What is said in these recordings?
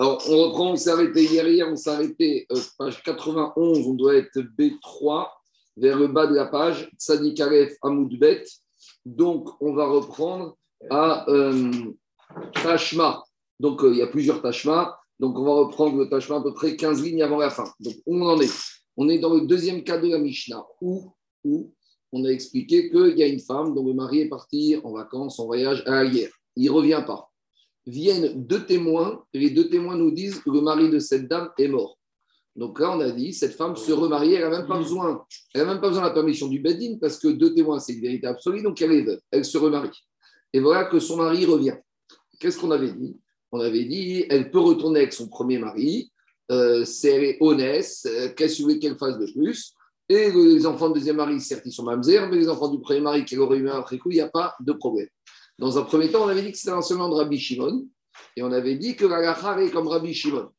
Alors, on reprend, on s'est arrêté hier, hier on s'est arrêté, euh, page 91, on doit être B3, vers le bas de la page, Tzadik Aleph Amoudbet. Donc, on va reprendre à euh, Tashma. Donc, euh, il y a plusieurs Tashma. Donc, on va reprendre le Tashma à peu près 15 lignes avant la fin. Donc, on en est? On est dans le deuxième cas de la Mishnah, où, où on a expliqué qu'il y a une femme dont le mari est parti en vacances, en voyage à la. Il ne revient pas. Viennent deux témoins, et les deux témoins nous disent que le mari de cette dame est mort. Donc là, on a dit, cette femme se remarie, elle n'a même pas besoin, elle même pas besoin de la permission du Bedin, parce que deux témoins, c'est une vérité absolue, donc elle est veuve, elle se remarie. Et voilà que son mari revient. Qu'est-ce qu'on avait dit? On avait dit, elle peut retourner avec son premier mari, euh, c'est honnête, euh, qu'est-ce que qu'elle fasse de plus et les enfants du deuxième mari, certes, ils sont mamzer, mais les enfants du premier mari qui aurait eu après coup, il n'y a pas de problème. Dans un premier temps, on avait dit que c'était l'enseignement de Rabbi Shimon, et on avait dit que la est comme Rabbi Shimon.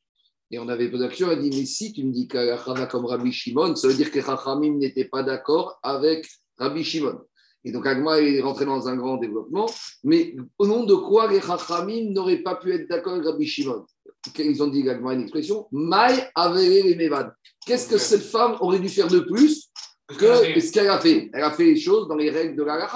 Et on avait posé la question, on a dit, mais si tu me dis que la va comme Rabbi Shimon, ça veut dire que Chachamim n'était pas d'accord avec Rabbi Shimon. Et donc Agma est rentré dans un grand développement, mais au nom de quoi les Chachamim n'auraient pas pu être d'accord avec Rabbi Shimon? Ils ont dit Agma une expression, Maï avait les Mevad. Qu'est-ce que cette femme aurait dû faire de plus que ce qu'elle a fait Elle a fait les choses dans les règles de la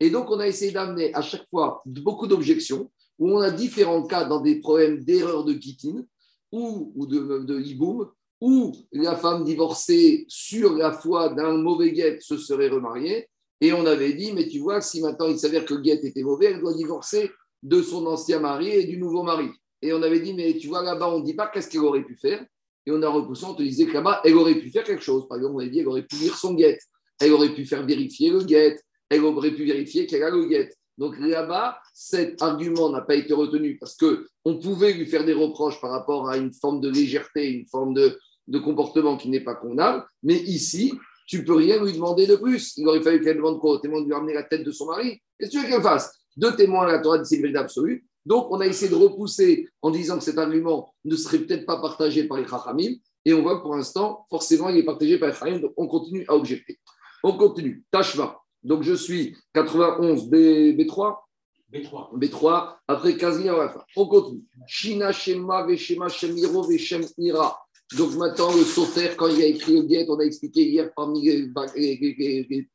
Et donc, on a essayé d'amener à chaque fois beaucoup d'objections, où on a différents cas dans des problèmes d'erreur de guitine ou, ou de, de hiboum, où la femme divorcée sur la foi d'un mauvais guet se serait remariée. Et on avait dit, mais tu vois, si maintenant il s'avère que le guet était mauvais, elle doit divorcer de son ancien mari et du nouveau mari. Et on avait dit, mais tu vois, là-bas, on ne dit pas qu'est-ce qu'elle aurait pu faire et on a repoussé, on te disait que là-bas, elle aurait pu faire quelque chose. Par exemple, on avait dit qu'elle aurait pu lire son guette, elle aurait pu faire vérifier le guette, elle aurait pu vérifier qu'elle a le guette. Donc là-bas, cet argument n'a pas été retenu parce qu'on pouvait lui faire des reproches par rapport à une forme de légèreté, une forme de, comportement qui n'est pas condamnable. Mais ici, tu ne peux rien lui demander de plus. Il aurait fallu qu'elle demande quoi? Au témoin de lui ramener la tête de son mari Qu'est-ce que tu veux qu'elle fasse? Deux témoins à la Torah dit c'est absolue. Donc, on a essayé de repousser en disant que cet argument ne serait peut-être pas partagé par les Chachamim. Et on voit que pour l'instant, forcément, il est partagé par les Chachamim. Donc, on continue à objecter. On continue. Tashma. Donc, je suis 91 B, 3 B3. B3. Après 15 à la fin. On continue. Shina Shema Veshema Shemiro Veshem Ira. Donc maintenant, le sauter, quand il a écrit le guet, on a expliqué hier parmi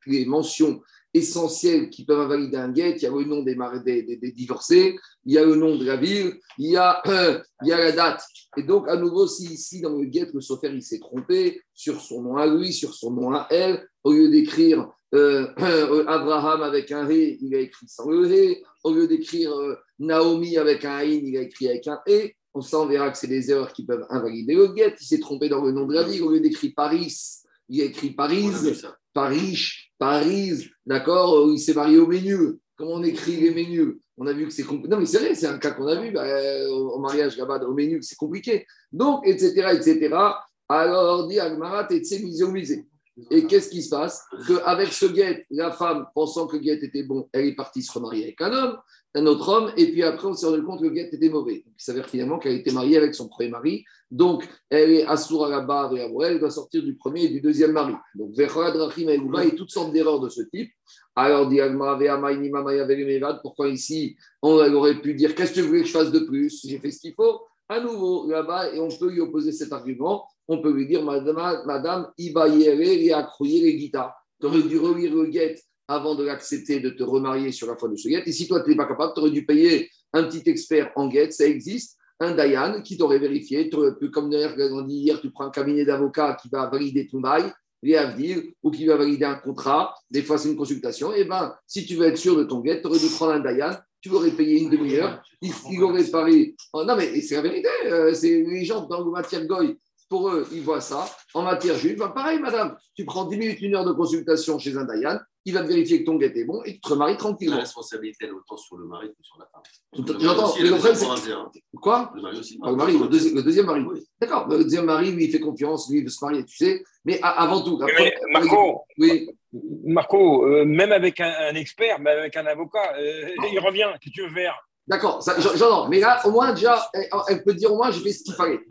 les mentions essentiels qui peuvent invalider un guet. Il y a le nom des, des, divorcés, il y a le nom de la ville, il y a, la date. Et donc, à nouveau, si ici, dans le guet, le sofer, il s'est trompé sur son nom à lui, sur son nom à elle, au lieu d'écrire euh, Abraham avec un Ré, il a écrit sans le Ré. Au lieu d'écrire euh, Naomi avec un In, il a écrit avec un E. On s'en verra que c'est des erreurs qui peuvent invalider le guet. Il s'est trompé dans le nom de la ville. Au lieu d'écrire Paris, il a écrit Paris. Paris, Paris, d'accord, il s'est marié au Ménu. Comment on écrit les menus On a vu que c'est compliqué. Non, mais c'est vrai, c'est un cas qu'on a vu bah, au mariage là-bas, au Ménu, c'est compliqué. Donc, etc., etc. Alors, dit Agmarat, et misé Et qu'est-ce qui se passe? Qu'avec ce guet, la femme, pensant que le guet était bon, elle est partie se remarier avec un homme un autre homme, et puis après, on s'est rendu compte que le guet était mauvais. il s'avère finalement qu'elle était mariée avec son premier mari, donc elle est assour à la barre et à elle doit sortir du premier et du deuxième mari. Donc, Drachim et toutes sortes d'erreurs de ce type. Alors, pourquoi ici, on aurait pu dire Qu'est-ce que tu voulais que je fasse de plus? J'ai fait ce qu'il faut. À nouveau, là-bas, et on peut lui opposer cet argument. On peut lui dire Madame, Madame et a les guitares. Tu aurais dû relire le guet avant de l'accepter, de te remarier sur la foi de ce guet. Et si toi, tu n'es pas capable, tu aurais dû payer un petit expert en guet, ça existe, un Dayan qui t'aurait vérifié. comme d'ailleurs, on dit hier, tu prends un cabinet d'avocat qui va valider ton bail, dire, ou qui va valider un contrat, des fois c'est une consultation. Et eh ben, si tu veux être sûr de ton guet, tu aurais dû prendre un Dayan, tu aurais payé une demi-heure, il, aurait parlé. Oh, non, mais c'est la vérité, euh, c'est les gens dans le matière goy pour eux, ils voient ça. En matière juive, ben, pareil, madame, tu prends 10 minutes, une heure de consultation chez un Dayan, il va te vérifier que ton guet est bon et tu te remaries tranquillement. La responsabilité, elle est autant sur le mari que sur la femme. J'entends, mais le problème, c'est. Quoi Le mari aussi. le, mari, le, deuxième mari. D'accord, le deuxième mari, lui, il fait confiance, lui, il veut se marier, tu sais. Mais avant tout. Marco, oui. Marco euh, même avec un, expert, même avec un avocat, euh, il revient, que tu veux faire? D'accord, j'entends. Mais là, au moins, déjà, elle, peut dire au moins, j'ai fait ce qu'il fallait.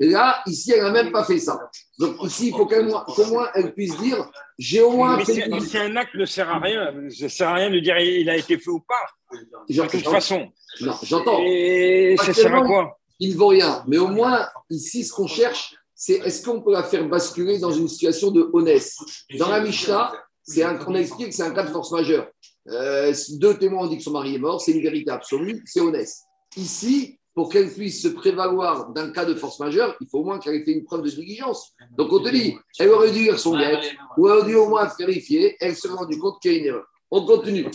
Et là, ici, elle n'a même pas fait ça. Donc ici, il faut qu'au moins, elle puisse dire, j'ai au moins mais fait. Si un acte ne sert à rien, ça ne sert à rien de dire il a été fait ou pas. De toute façon. Non, j'entends. Et ça sert à quoi? il ne vaut rien. Mais au moins, ici, ce qu'on cherche, c'est est-ce qu'on peut la faire basculer dans une situation de honnête Dans la Mishnah, c'est un, on explique que c'est un cas de force majeure. Euh, deux témoins ont dit que son mari est mort, c'est une vérité absolue, c'est honnête. Ici, pour qu'elle puisse se prévaloir d'un cas de force majeure, il faut au moins qu'elle ait fait une preuve de diligence. Donc on te dit, elle aurait dû lire son guet, ou elle aurait dû au moins vérifier, elle se rendu compte qu'il y a une erreur. On continue.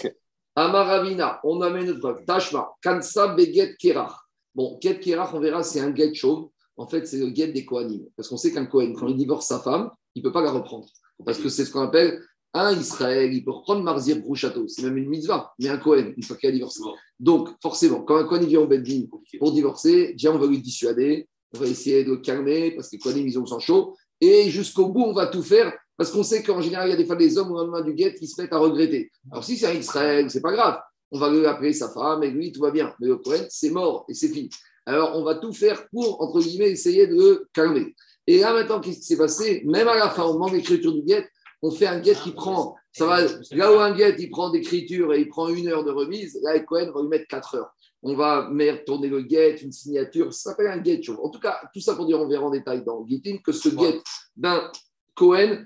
Amaravina, on amène notre preuve. Tashma, Kansa Beget Kerach. Bon, Get Kerach, on verra, c'est un get chauve. En fait, c'est le get des Kohanim. Parce qu'on sait qu'un Kohen, quand il divorce sa femme, il ne peut pas la reprendre. Parce que c'est ce qu'on appelle un Israël, il peut reprendre Marzir Brouchato. C'est même une mitzvah, mais un Kohen, une fois qu'il a divorcé. Donc, forcément, quand un Kohen vient au Beddin pour divorcer, déjà, on va lui dissuader, on va essayer de le calmer, parce que les Kohanim, ils ont sang chaud. Et jusqu'au bout, on va tout faire parce qu'on sait qu'en général, il y a des fois des hommes au lendemain du guet qui se mettent à regretter. Alors, si c'est un Israël, c'est pas grave. On va lui appeler sa femme et lui, tout va bien. Mais le Cohen, c'est mort et c'est fini. Alors, on va tout faire pour, entre guillemets, essayer de calmer. Et là, maintenant, qu'est-ce qui s'est passé? Même à la fin, au moment d'écriture du guet, on fait un guet qui prend, ça va, là où un guet, il prend d'écriture et il prend une heure de remise, là, Cohen va lui mettre quatre heures. On va tourner le guet, une signature, ça s'appelle un guet. En tout cas, tout ça pour dire, on verra en détail dans Gitin que ce guet d'un Cohen,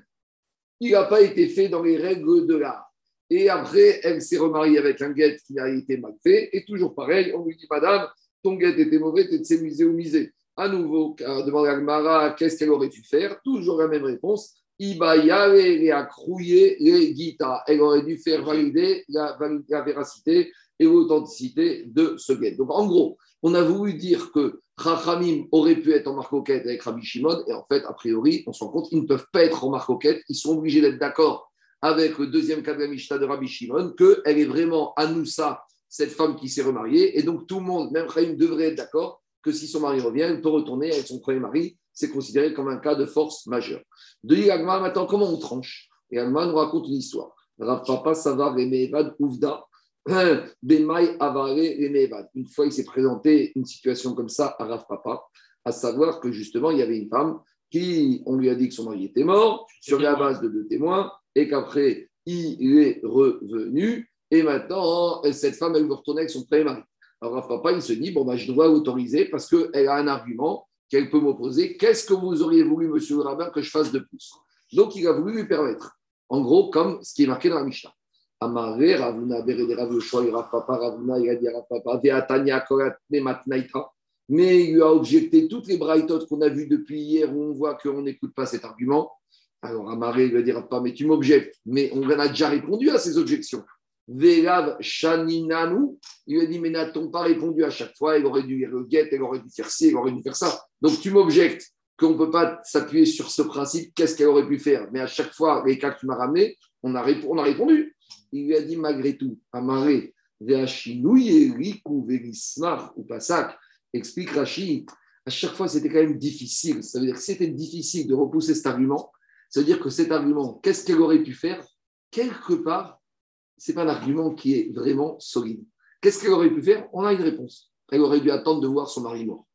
il n'a pas été fait dans les règles de l'art. Et après, elle s'est remariée avec un guet qui a été mal fait. Et toujours pareil, on lui dit, Madame, ton guet était mauvais, tu es musée au musée. À nouveau, demande à Gmara, qu'est-ce qu'elle aurait pu faire? Toujours la même réponse. Elle aurait dû faire valider la, la véracité et l'authenticité de ce guet. Donc, en gros, on a voulu dire que Rachamim aurait pu être en marcoquette avec Rabbi Shimon, et en fait, a priori, on se rend compte qu'ils ne peuvent pas être en marcoquette, ils sont obligés d'être d'accord avec le deuxième cas de la Mishnah de Rabbi Shimon, qu'elle est vraiment Anoussa, cette femme qui s'est remariée, et donc tout le monde, même Chaim, devrait être d'accord que si son mari revient, elle peut retourner avec son premier mari, c'est considéré comme un cas de force majeure. De l'Agma, maintenant, comment on tranche? Et Agma nous raconte une histoire. Rav Papa Savar et Ouvda, une fois, il s'est présenté une situation comme ça à Rav Papa, à savoir que justement, il y avait une femme qui, on lui a dit que son mari était mort sur la base de deux témoins et qu'après, il est revenu et maintenant, cette femme, elle veut retourner avec son premier mari. Alors Rav Papa, il se dit, bon, bah, je dois autoriser parce qu'elle a un argument qu'elle peut m'opposer. Qu'est-ce que vous auriez voulu, monsieur le rabbin, que je fasse de plus? Donc, il a voulu lui permettre. En gros, comme ce qui est marqué dans la Mishnah. Amaré, Ravuna, Berede, Rav Yoshua, Papa, Ravuna, il a dit Papa, Veatania, Koratne. Mais il lui a objecté toutes les braïtotes qu'on a vues depuis hier où on voit qu'on n'écoute pas cet argument. Alors Amaré lui a dit Papa, mais tu m'objectes. Mais on a déjà répondu à ces objections. Velav Shaninanu, il lui a dit Mais n'a-t-on pas répondu à chaque fois? Elle aurait dû le guette, elle aurait dû faire ci, elle aurait dû faire ça. Donc tu m'objectes qu'on ne peut pas s'appuyer sur ce principe, qu'est-ce qu'elle aurait pu faire? Mais à chaque fois, les cas que tu m'as ramenés, on a, on a répondu. Il lui a dit malgré tout, Amaré, Riku, ou Pasak, explique Rachid, à chaque fois c'était quand même difficile. Ça veut dire que c'était difficile de repousser cet argument. Ça veut dire que cet argument, qu'est-ce qu'elle aurait pu faire? Quelque part, ce n'est pas un argument qui est vraiment solide. Qu'est-ce qu'elle aurait pu faire? On a une réponse. Elle aurait dû attendre de voir son mari mort.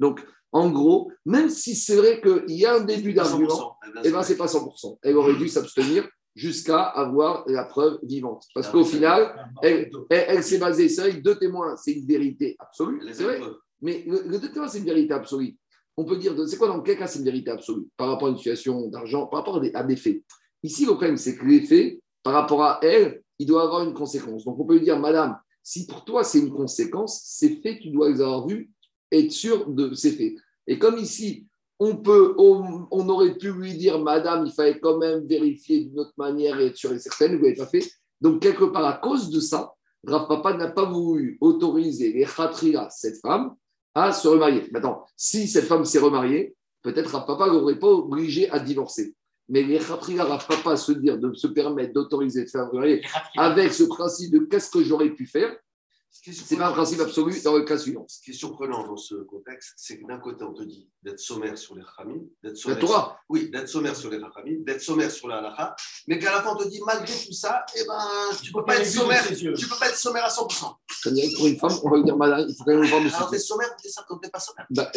Donc, en gros, même si c'est vrai qu'il y a un début d'argument, eh ben, ce n'est pas 100%. Elle aurait dû s'abstenir jusqu'à avoir la preuve vivante. Parce qu'au final, elle, s'est basée, vrai deux témoins, c'est une vérité absolue, c'est vrai. Mais le, deux témoins, c'est une vérité absolue. On peut dire, c'est quoi dans quel cas c'est une vérité absolue? Par rapport à une situation d'argent, par rapport à des, faits. Ici, le problème, c'est que les faits, par rapport à elle, il doit avoir une conséquence. Donc, on peut lui dire, madame, si pour toi c'est une conséquence, ces faits, tu dois les avoir vus, être sûr de ces faits. Et comme ici, on, peut, on, aurait pu lui dire, Madame, il fallait quand même vérifier d'une autre manière et être sûr et certain, vous n'avez pas fait. Donc, quelque part, à cause de ça, Rav Papa n'a pas voulu autoriser les khatria, cette femme, à se remarier. Maintenant, si cette femme s'est remariée, peut-être Rav Papa l'aurait pas obligé à divorcer. Mais les khatria, Rav Papa se dire, de se permettre d'autoriser de faire avec ce principe de qu'est-ce que j'aurais pu faire, c'est pas un principe absolu dans le cas suivant. Ce qui est surprenant dans ce contexte, c'est que d'un côté, on te dit d'être sommaire sur les Rachamim, d'être sommaire, sur, oui, d'être sommaire sur les Rachamim, d'être sommaire sur la halakha, mais qu'à la fin, on te dit malgré tout ça, eh ben, tu ne peux, pas être sommaire, tu peux pas être sommaire à 100%. C'est-à-dire pour une femme, on va lui dire malade, il faut quand même voir Alors, t'es sommaire ou t'es pas sommaire bah,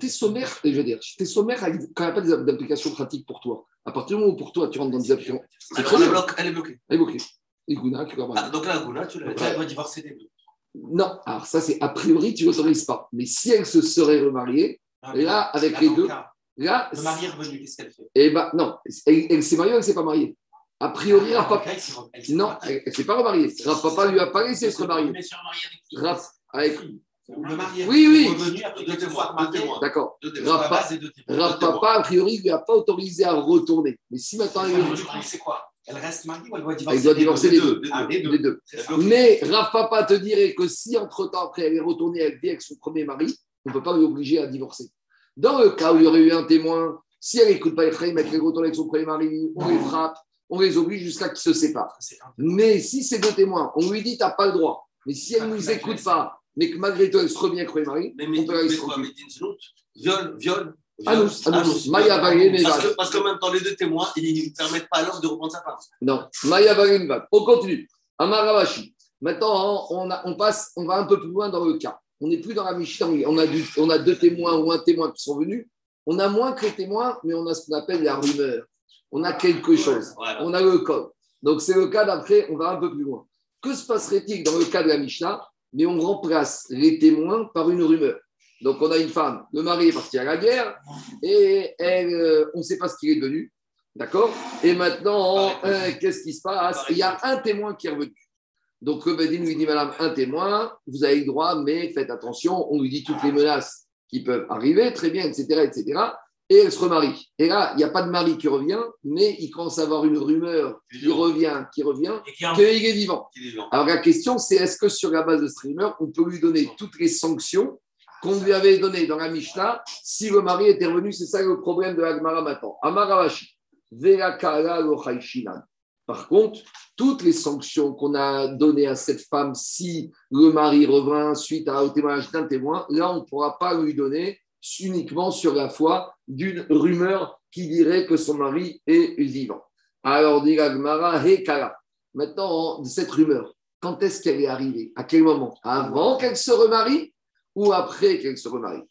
T'es sommaire, je veux dire, t'es sommaire quand il n'y a pas d'application pratique pour toi. À partir du moment où pour toi, tu rentres dans des applications. Elle, est bloquée. Elle est bloquée. Elle est bloquée. Et Gouna, tu ah, donc là, Gouna, tu l'as. Elle va divorcer des deux. Non, alors ça, c'est a priori, tu l'autorises pas. Mais si elle se serait remariée, Ah, là, avec là, les deux, cas, là, Le mari est revenu, qu'est-ce qu'elle fait? Eh ben, non, elle, elle s'est mariée ou elle ne s'est pas mariée? A priori, Ah, Rav Papa, il non, elle ne s'est pas remariée. Rav Papa lui a pas laissé se remarier. Avec Rav, avec, Le mari est Oui, oui. revenu après Deux témoins. d'accord. Rav Papa, a priori, lui a pas autorisé à retourner. Mais si maintenant coup, c'est quoi? Elle reste mariée ou elle doit divorcer elle doit divorcer les les deux, deux. les Ah, les deux. Les deux. C'est bloqué. Mais Rav Papa te dirait que si entre-temps, après, elle est retournée, elle vit avec son premier mari, on ne peut pas l'obliger à divorcer. Dans le cas où il y aurait eu un témoin, si elle n'écoute pas Ephraim, elle retourne avec son premier mari, on les frappe, on les oblige jusqu'à qu'ils se séparent. Mais si ces deux témoins, on lui dit, tu n'as pas le droit. Mais si elle ne nous écoute pas, mais que malgré tout, elle se revient avec le premier mari, Mais, on mais, peut la Viol, viol. Anous, viol, Anous, Maya Parce parce qu'en même temps, les deux témoins, ils ne permettent pas à l'homme de reprendre sa femme. Non, Maya Bagenbad. On continue. Amaravashi. Maintenant, on, a- on passe, on va un peu plus loin dans le cas. On n'est plus dans la Mishnah. On a, du- on a deux témoins ou un témoin qui sont venus. On a moins que les témoins, mais on a ce qu'on appelle la rumeur. On a quelque chose. Voilà. On a le code. Donc, c'est le cas d'après, on va un peu plus loin. Que se passerait-il dans le cas de la Mishnah Mais on remplace les témoins par une rumeur? Donc, on a une femme, le mari est parti à la guerre et elle, euh, on ne sait pas ce qu'il est devenu. D'accord? Et maintenant, euh, qu'est-ce qui se passe? Il y a un témoin qui est revenu. Donc, le Bedin lui dit Madame, un témoin, vous avez le droit, mais faites attention, on lui dit toutes les menaces qui peuvent arriver, très bien, etc. etc. Et elle se remarie. Et là, il n'y a pas de mari qui revient, mais il commence à avoir une rumeur qui revient, qui revient, un- qu'il est vivant. Qui est vivant. Alors la question, c'est est-ce que sur la base de streamer, on peut lui donner toutes les sanctions qu'on lui avait données dans la Mishnah si le mari était revenu C'est ça le problème de Agmara maintenant. Amaravashi. Par contre, toutes les sanctions qu'on a données à cette femme, si le mari revint suite à- au témoignage d'un témoin, là, on ne pourra pas lui donner uniquement sur la foi d'une rumeur qui dirait que son mari est vivant. Alors, dit Agmara, Hekala. Maintenant, cette rumeur, quand est-ce qu'elle est arrivée? À quel moment? Avant qu'elle se remarie? Ou après qu'elle se remarie.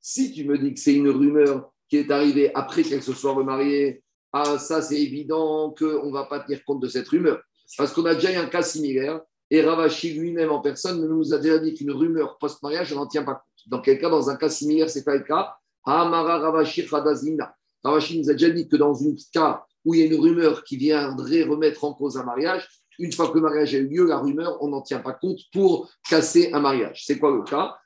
Si tu me dis que c'est une rumeur qui est arrivée après qu'elle se soit remariée, ah, ça c'est évident qu'on ne va pas tenir compte de cette rumeur. Parce qu'on a déjà eu un cas similaire et Ravashi lui-même en personne nous a déjà dit qu'une rumeur post-mariage, on n'en tient pas compte. Dans quel cas, dans un cas similaire, c'est pas le cas Amara Ravashi Khadazina. Ravashi nous a déjà dit que dans un cas où il y a une rumeur qui viendrait remettre en cause un mariage, une fois que le mariage a eu lieu, la rumeur, on n'en tient pas compte pour casser un mariage. C'est quoi le cas?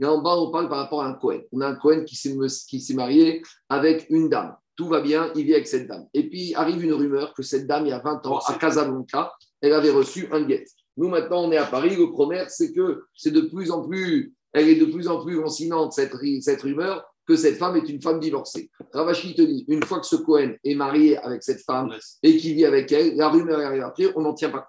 Là en bas, on parle par rapport à un Cohen. On a un Cohen qui s'est marié avec une dame. Tout va bien, il vit avec cette dame. Et puis arrive une rumeur que cette dame, il y a 20 ans, à Casablanca, elle avait reçu un guet. Nous, maintenant, on est à Paris. Le premier, c'est que c'est de plus en plus, elle est de plus en plus lancinante, cette rumeur, que cette femme est une femme divorcée. Ravachi te dit, une fois que ce Cohen est marié avec cette femme et qu'il vit avec elle, la rumeur arrive après, on n'en tient pas compte.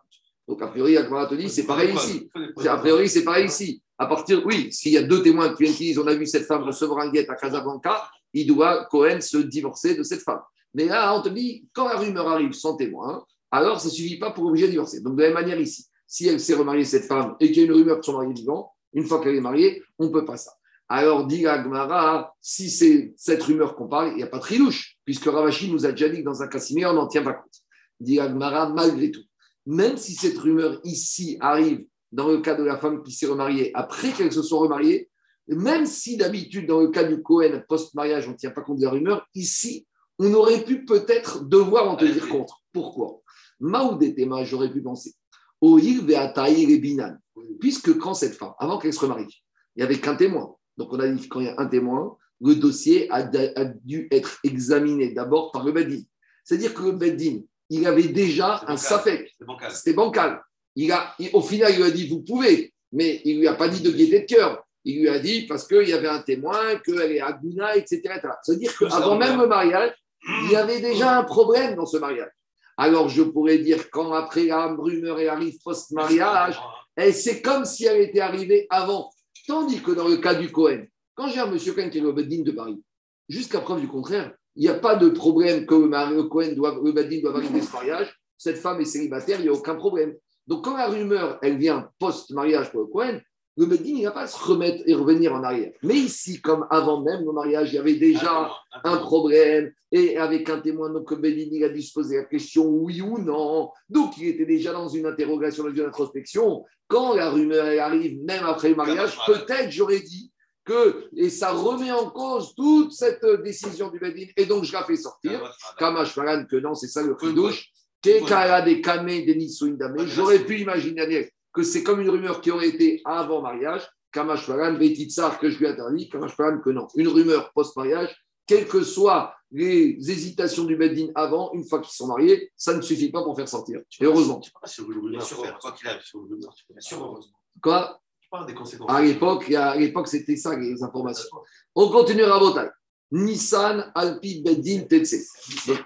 Donc, a priori, Akmara te dit, c'est pareil ici. A priori, c'est pareil ici. À partir, oui, s'il y a deux témoins qui viennent qui disent on a vu cette femme recevoir un guet à Casablanca, il doit, Cohen, se divorcer de cette femme. Mais là, on te dit, quand la rumeur arrive sans témoin, alors ça ne suffit pas pour obliger de divorcer. Donc, de la même manière ici, si elle s'est remariée, cette femme, et qu'il y a une rumeur que son mari est vivant, une fois qu'elle est mariée, on ne peut pas ça. Alors, dit Agmara, si c'est cette rumeur qu'on parle, il n'y a pas de trilouche, puisque Ravashi nous a déjà dit que dans un cas similaire, on n'en tient pas compte. Dit Agmara, malgré tout, même si cette rumeur ici arrive dans le cas de la femme qui s'est remariée après qu'elle se soit remariée, même si d'habitude, dans le cas du Cohen post-mariage, on ne tient pas compte de la rumeur, ici, on aurait pu peut-être devoir en tenir compte. Pourquoi? Maoudetema, j'aurais pu penser. Oil ve'ataï et binan. Puisque quand cette femme, avant qu'elle se remarie, il n'y avait qu'un témoin. Donc on a dit quand il y a un témoin, le dossier a, a dû être examiné d'abord par le Beddin. C'est-à-dire que le Beddin, il avait déjà un bancal. C'était bancal. Il a, il- au final, il lui a dit vous pouvez, mais il lui a pas dit de gaieté de cœur. Il lui a dit parce qu'il y avait un témoin, qu'elle est Aguna, etc. etc. C'est-à-dire qu'avant même le mariage, il y avait déjà un problème dans ce mariage. Alors je pourrais dire quand après la rumeur elle arrive post-mariage, et c'est comme si elle était arrivée avant. Tandis que dans le cas du Cohen, quand j'ai un monsieur Cohen qui est le Beddin de Paris, jusqu'à preuve du contraire, il n'y a pas de problème que le, Cohen doit, le valider ce mariage. Cette femme est célibataire, il n'y a aucun problème. Donc quand la rumeur, elle vient post-mariage pour le Cohen, le Bedin, il ne va pas se remettre et revenir en arrière. Mais ici, comme avant même le mariage, il y avait déjà un problème, et avec un témoin, donc le Bedin, il a dû se poser la question oui ou non. Donc, il était déjà dans une interrogation, dans une introspection. Quand la rumeur arrive, même après le mariage, peut-être j'aurais dit que, et ça remet en cause toute cette décision du Bedin, et donc je la fais sortir. Kamash que non, c'est ça le douche. J'aurais pu imaginer que c'est comme une rumeur qui aurait été avant mariage, Kamashwaran, Betitsar, que je lui interdis, Kamashwaran, que non. Une rumeur post-mariage, quelles que soient les hésitations du Beddin avant, une fois qu'ils sont mariés, ça ne suffit pas pour faire sortir. Et heureusement. Quoi À l'époque, à l'époque, c'était ça les informations. On continue à voter. Nissan, Alpi, Beddin, Tetse. Donc,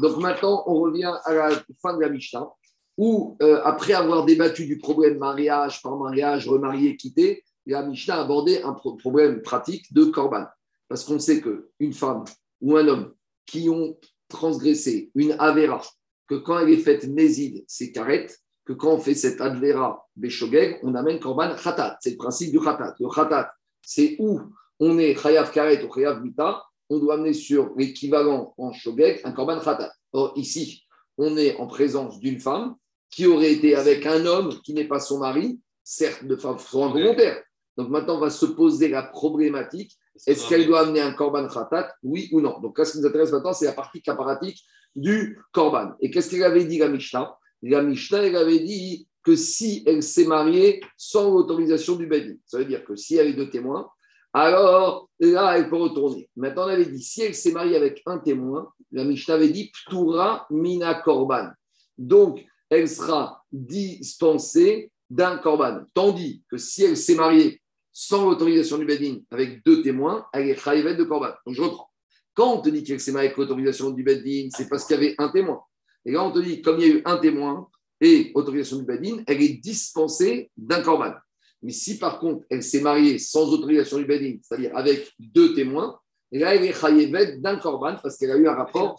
Donc maintenant, on revient à la fin de la Mishnah où, euh, après avoir débattu du problème mariage par mariage, remarié, quitté, la Mishnah a abordé un problème pratique de Korban. Parce qu'on sait qu'une femme ou un homme qui ont transgressé une Avera, que quand elle est faite Mézid, c'est carrette, que quand on fait cette Avera Beshogeg, on amène Korban Khatat. C'est le principe du Khatat. Le Khatat, c'est où on est Chayav Karet ou Chayav Mita, on doit amener sur l'équivalent en Shogeg un Korban Khatat. Or, ici, on est en présence d'une femme qui aurait été avec un homme qui n'est pas son mari, certes de façon involontaire. Donc maintenant, on va se poser la problématique est-ce qu'elle doit amener un korban khatat, oui ou non? Donc là, ce qui nous intéresse maintenant, c'est la partie caparatique du korban. Et qu'est-ce qu'elle avait dit, la Mishnah? La Mishnah, elle avait dit que si elle s'est mariée sans l'autorisation du Bédi, ça veut dire que si elle est deux témoins, alors là, elle peut retourner. Maintenant, on avait dit si elle s'est mariée avec un témoin, la Mishnah avait dit Ptura mina korban. Donc, elle sera dispensée d'un korban. Tandis que si elle s'est mariée sans l'autorisation du Bedin avec deux témoins, elle est chayivet de korban. Donc je reprends. Quand on te dit qu'elle s'est mariée avec l'autorisation du Bedin, c'est parce qu'il y avait un témoin. Et quand on te dit, comme il y a eu un témoin et autorisation du Bedin, elle est dispensée d'un korban. Mais si par contre elle s'est mariée sans autorisation du Bedin, c'est-à-dire avec deux témoins, et là, elle est chayivet d'un korban parce qu'elle a eu un rapport.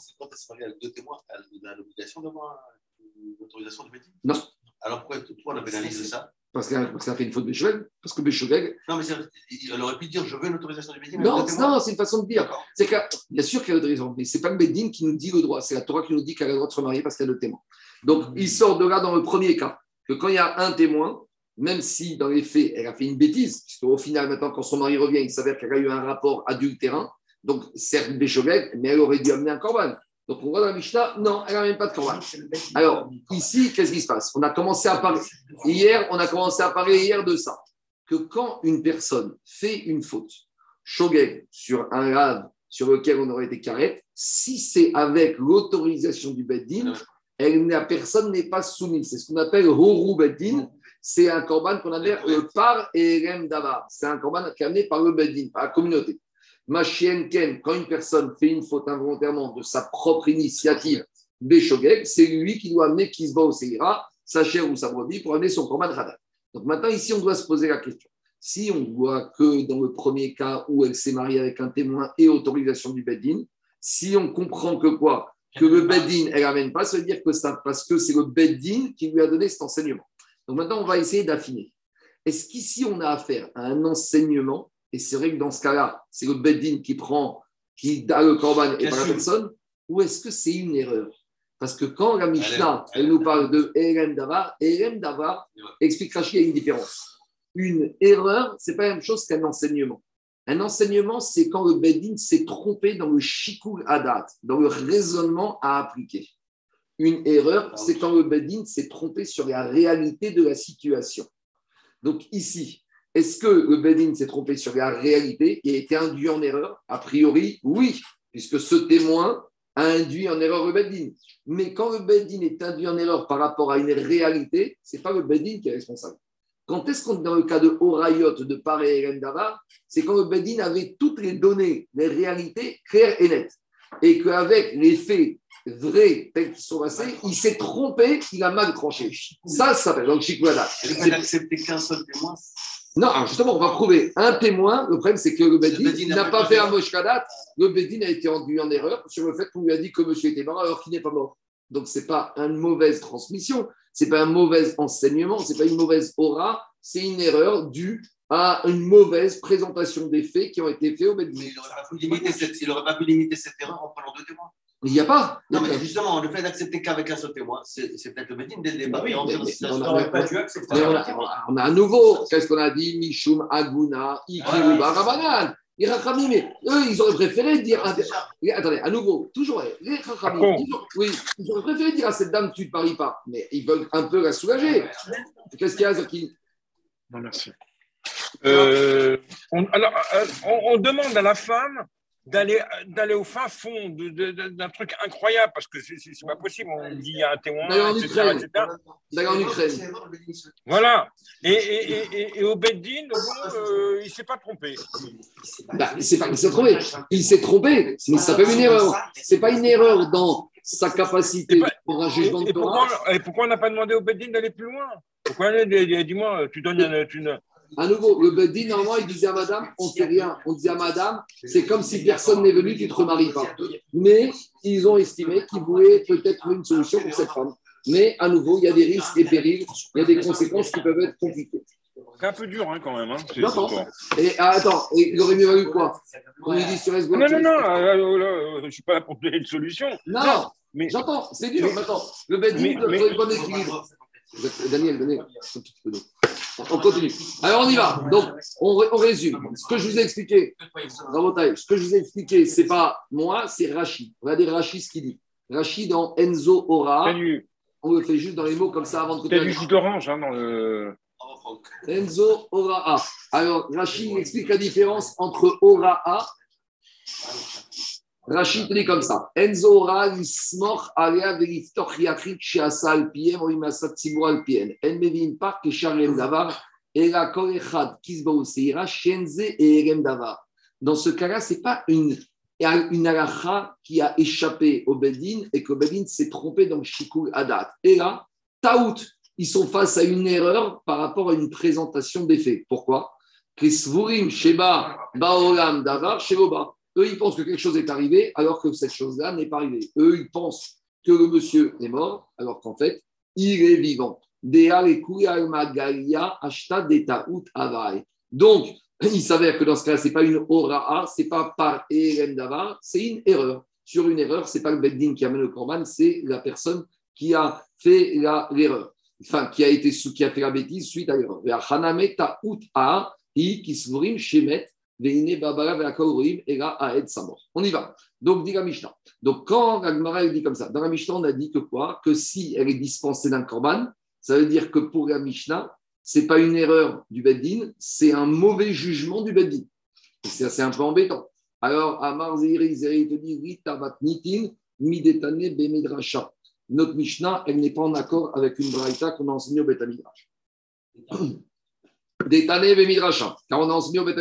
L'autorisation du Bédine Non. Alors pourquoi toi on a pénalisé ça parce que ça a fait une faute de Bécheveg. Parce que Bécheveg. Non, mais elle aurait pu dire je veux une autorisation du Bédine. Non, non c'est une façon de dire. C'est que, bien sûr qu'il y a autorisation, mais ce n'est pas le Bédine qui nous dit le droit. C'est la Torah qui nous dit qu'elle a le droit de se marier parce qu'il y a deux témoins. Donc, il sort de là dans le premier cas que quand il y a un témoin, même si dans les faits, elle a fait une bêtise, puisqu'au final, maintenant, quand son mari revient, il s'avère qu'elle a eu un rapport adultérin, donc certes Bécheveg, mais elle aurait dû amener un corban. Donc on voit dans la Mishnah, non, elle n'a même pas de corban. Alors, ici, qu'est-ce qui se passe? On a commencé à parler, hier, on a commencé à parler hier de ça, que quand une personne fait une faute, shogeg, sur un rave sur lequel on aurait été carré, si c'est avec l'autorisation du Beddin, elle, la personne n'est pas soumise. C'est ce qu'on appelle Horu Beddin. C'est un corban qu'on a le par Erem Dava. C'est un corban qui est amené par le Beddin, par la communauté. Machien Ken, quand une personne fait une faute involontairement de sa propre initiative, Béchogeg, c'est lui qui doit amener Kisba au Seira, sa chair ou sa brebis, pour amener son de Hadat. Donc maintenant, ici, on doit se poser la question. Si on voit que dans le premier cas où elle s'est mariée avec un témoin et autorisation du Beddin, si on comprend que quoi? Que le Beddin, elle n'amène pas, ça veut dire que ça, parce que c'est le Beddin qui lui a donné cet enseignement. Donc maintenant, on va essayer d'affiner. Est-ce qu'ici, on a affaire à un enseignement et c'est vrai que dans ce cas-là, c'est le Beddin qui prend, qui a le Corban et pas la personne, ou est-ce que c'est une erreur? Parce que quand la Mishnah, elle, nous parle de Erem Davar, Erem Davar explique Rachid, il y a une différence. Une erreur, c'est pas la même chose qu'un enseignement. Un enseignement, c'est quand le Beddin s'est trompé dans le shikul adat, dans le raisonnement à appliquer. Une erreur, c'est quand le Beddin s'est trompé sur la réalité de la situation. Donc ici, est-ce que le Bedin s'est trompé sur la réalité et a été induit en erreur A priori, oui, puisque ce témoin a induit en erreur le Bedin. Mais quand le Bedin est induit en erreur par rapport à une réalité, ce n'est pas le Bedin qui est responsable. Quand est-ce qu'on est dans le cas de Horayot, de Paré et Davar C'est quand le Bedin avait toutes les données, les réalités claires et nettes. Et qu'avec les faits vrais tels qu'ils sont passés, il s'est trompé, il a mal tranché. Ça, ça s'appelle donc Chikwada. Il n'accepter qu'un seul témoin? Non, justement, on va prouver un témoin. Le problème, c'est que le Bedin n'a pas fait un moshkadat. Le Bedin a été rendu en erreur sur le fait qu'on lui a dit que monsieur était mort alors qu'il n'est pas mort. Donc, ce n'est pas une mauvaise transmission. c'est pas un mauvais enseignement, c'est pas une mauvaise aura, c'est une erreur due à une mauvaise présentation des faits qui ont été faits au Bedin. Mais il n'aurait pas, pu limiter cette- il aurait pas pu limiter cette erreur en prenant deux témoins. Il n'y a pas. Non, mais justement, le fait d'accepter qu'avec un seul témoin, c'est peut-être le Bedin dès le départ. on a- n'aurait pas dû accepter. Mais on, a, on a à nouveau, qu'est-ce qu'on a dit? Mishum, Aguna, Ikiru, Barabanan. Les Rachamim, mais eux, ils auraient préféré dire. Attendez, à nouveau, toujours, les Rachamim, oui, ils auraient préféré dire à cette dame, tu ne paries pas. Mais ils veulent un peu la soulager. Qu'est-ce qu'il y a, Zaki Non, merci. Euh, on, alors, euh, on, on demande à la femme d'aller d'aller au fin fond d'un truc incroyable parce que c'est- pas possible. On dit il y a un témoin, etc., etc. En Ukraine. Voilà. Et, et, et, et- au Beddin, bon, euh, il ne s'est pas trompé. Bah, c'est pas qu'il s'est trompé. Il s'est trompé, mais ça s'appelle une erreur. C'est pas une erreur dans sa capacité pas- pour un jugement de et pourquoi, et pourquoi on n'a pas demandé au Beddin d'aller plus loin? Pourquoi Dis-moi, tu donnes une. tu À nouveau, le Bedin, normalement, il disait à madame, on ne sait rien. On disait à madame, c'est comme si personne n'est venu, tu ne te remaries pas. Mais ils ont estimé qu'ils voulaient peut-être une solution pour cette femme. Mais à nouveau, il y a des risques et périls, il y a des conséquences qui peuvent être compliquées. C'est un peu dur hein, quand même. Hein, pas- Et ah, attends, et il aurait mieux valu quoi? On lui dit sur Non, non, non, euh, euh, euh, je ne suis pas là pour donner une solution. Non, Mais j'entends, c'est dur. Mais- attends, le Bedin doit trouver le bon équilibre. Daniel, Daniel, un petit peu d'eau. On continue. Alors on y va. Donc on, ré- on résume. Ce que je vous ai expliqué, ce que je vous ai expliqué, c'est pas moi, c'est Rachid. Regardez Rachid ce qu'il dit. Rachid dans Enzo t'as Ora, on le fait juste dans les mots comme ça avant de t'as continuer. du jus d'orange hein, dans le. Enzo Oraa. Alors, Rachid il explique la différence entre Oraa. Rachid dit comme ça. Enzo Oraa, l'ismor alea veliftoch yachid sheasa piem ou imasa tzibur al pien. En mevin pas que sharem davar, ela kol echad kisbou seira shenze et erem davar. Dans ce cas-là, ce n'est pas une, une halakha qui a échappé au Bedin et que Bedin s'est trompé dans le Shikul Adat. Et là, Taout, ils sont face à une erreur par rapport à une présentation des faits. Pourquoi? Krisvurim, Sheba, Baolam, Davar, Shevoba. Eux, ils pensent que quelque chose est arrivé alors que cette chose-là n'est pas arrivée. Eux, ils pensent que le monsieur est mort alors qu'en fait, il est vivant. Donc, il s'avère que dans ce cas, ce n'est pas une ora'a, ce n'est pas par Erem Davar, c'est une erreur. Sur une erreur, ce n'est pas le Beddin qui amène le Corban, c'est la personne qui a fait l'erreur enfin, qui a, été, qui a fait la bêtise suite à l'erreur. Ve'akaurim, era aed samor. On y va. Donc, dit la Mishnah. Donc, quand la Gemara elle dit comme ça, dans la Mishnah, on a dit que quoi? Que si elle est dispensée d'un korban, ça veut dire que pour la Mishnah, c'est pas une erreur du Beddin, c'est un mauvais jugement du Beddin. Et C'est c'est un peu embêtant. Alors, Amar Zeiri, Zeiri te dit, nitin, midetane bemedrasha. Notre Mishnah, elle n'est pas en accord avec une braïta qu'on a enseignée au Beth Midrash. Détané Midrasha, car on a enseigné au Beth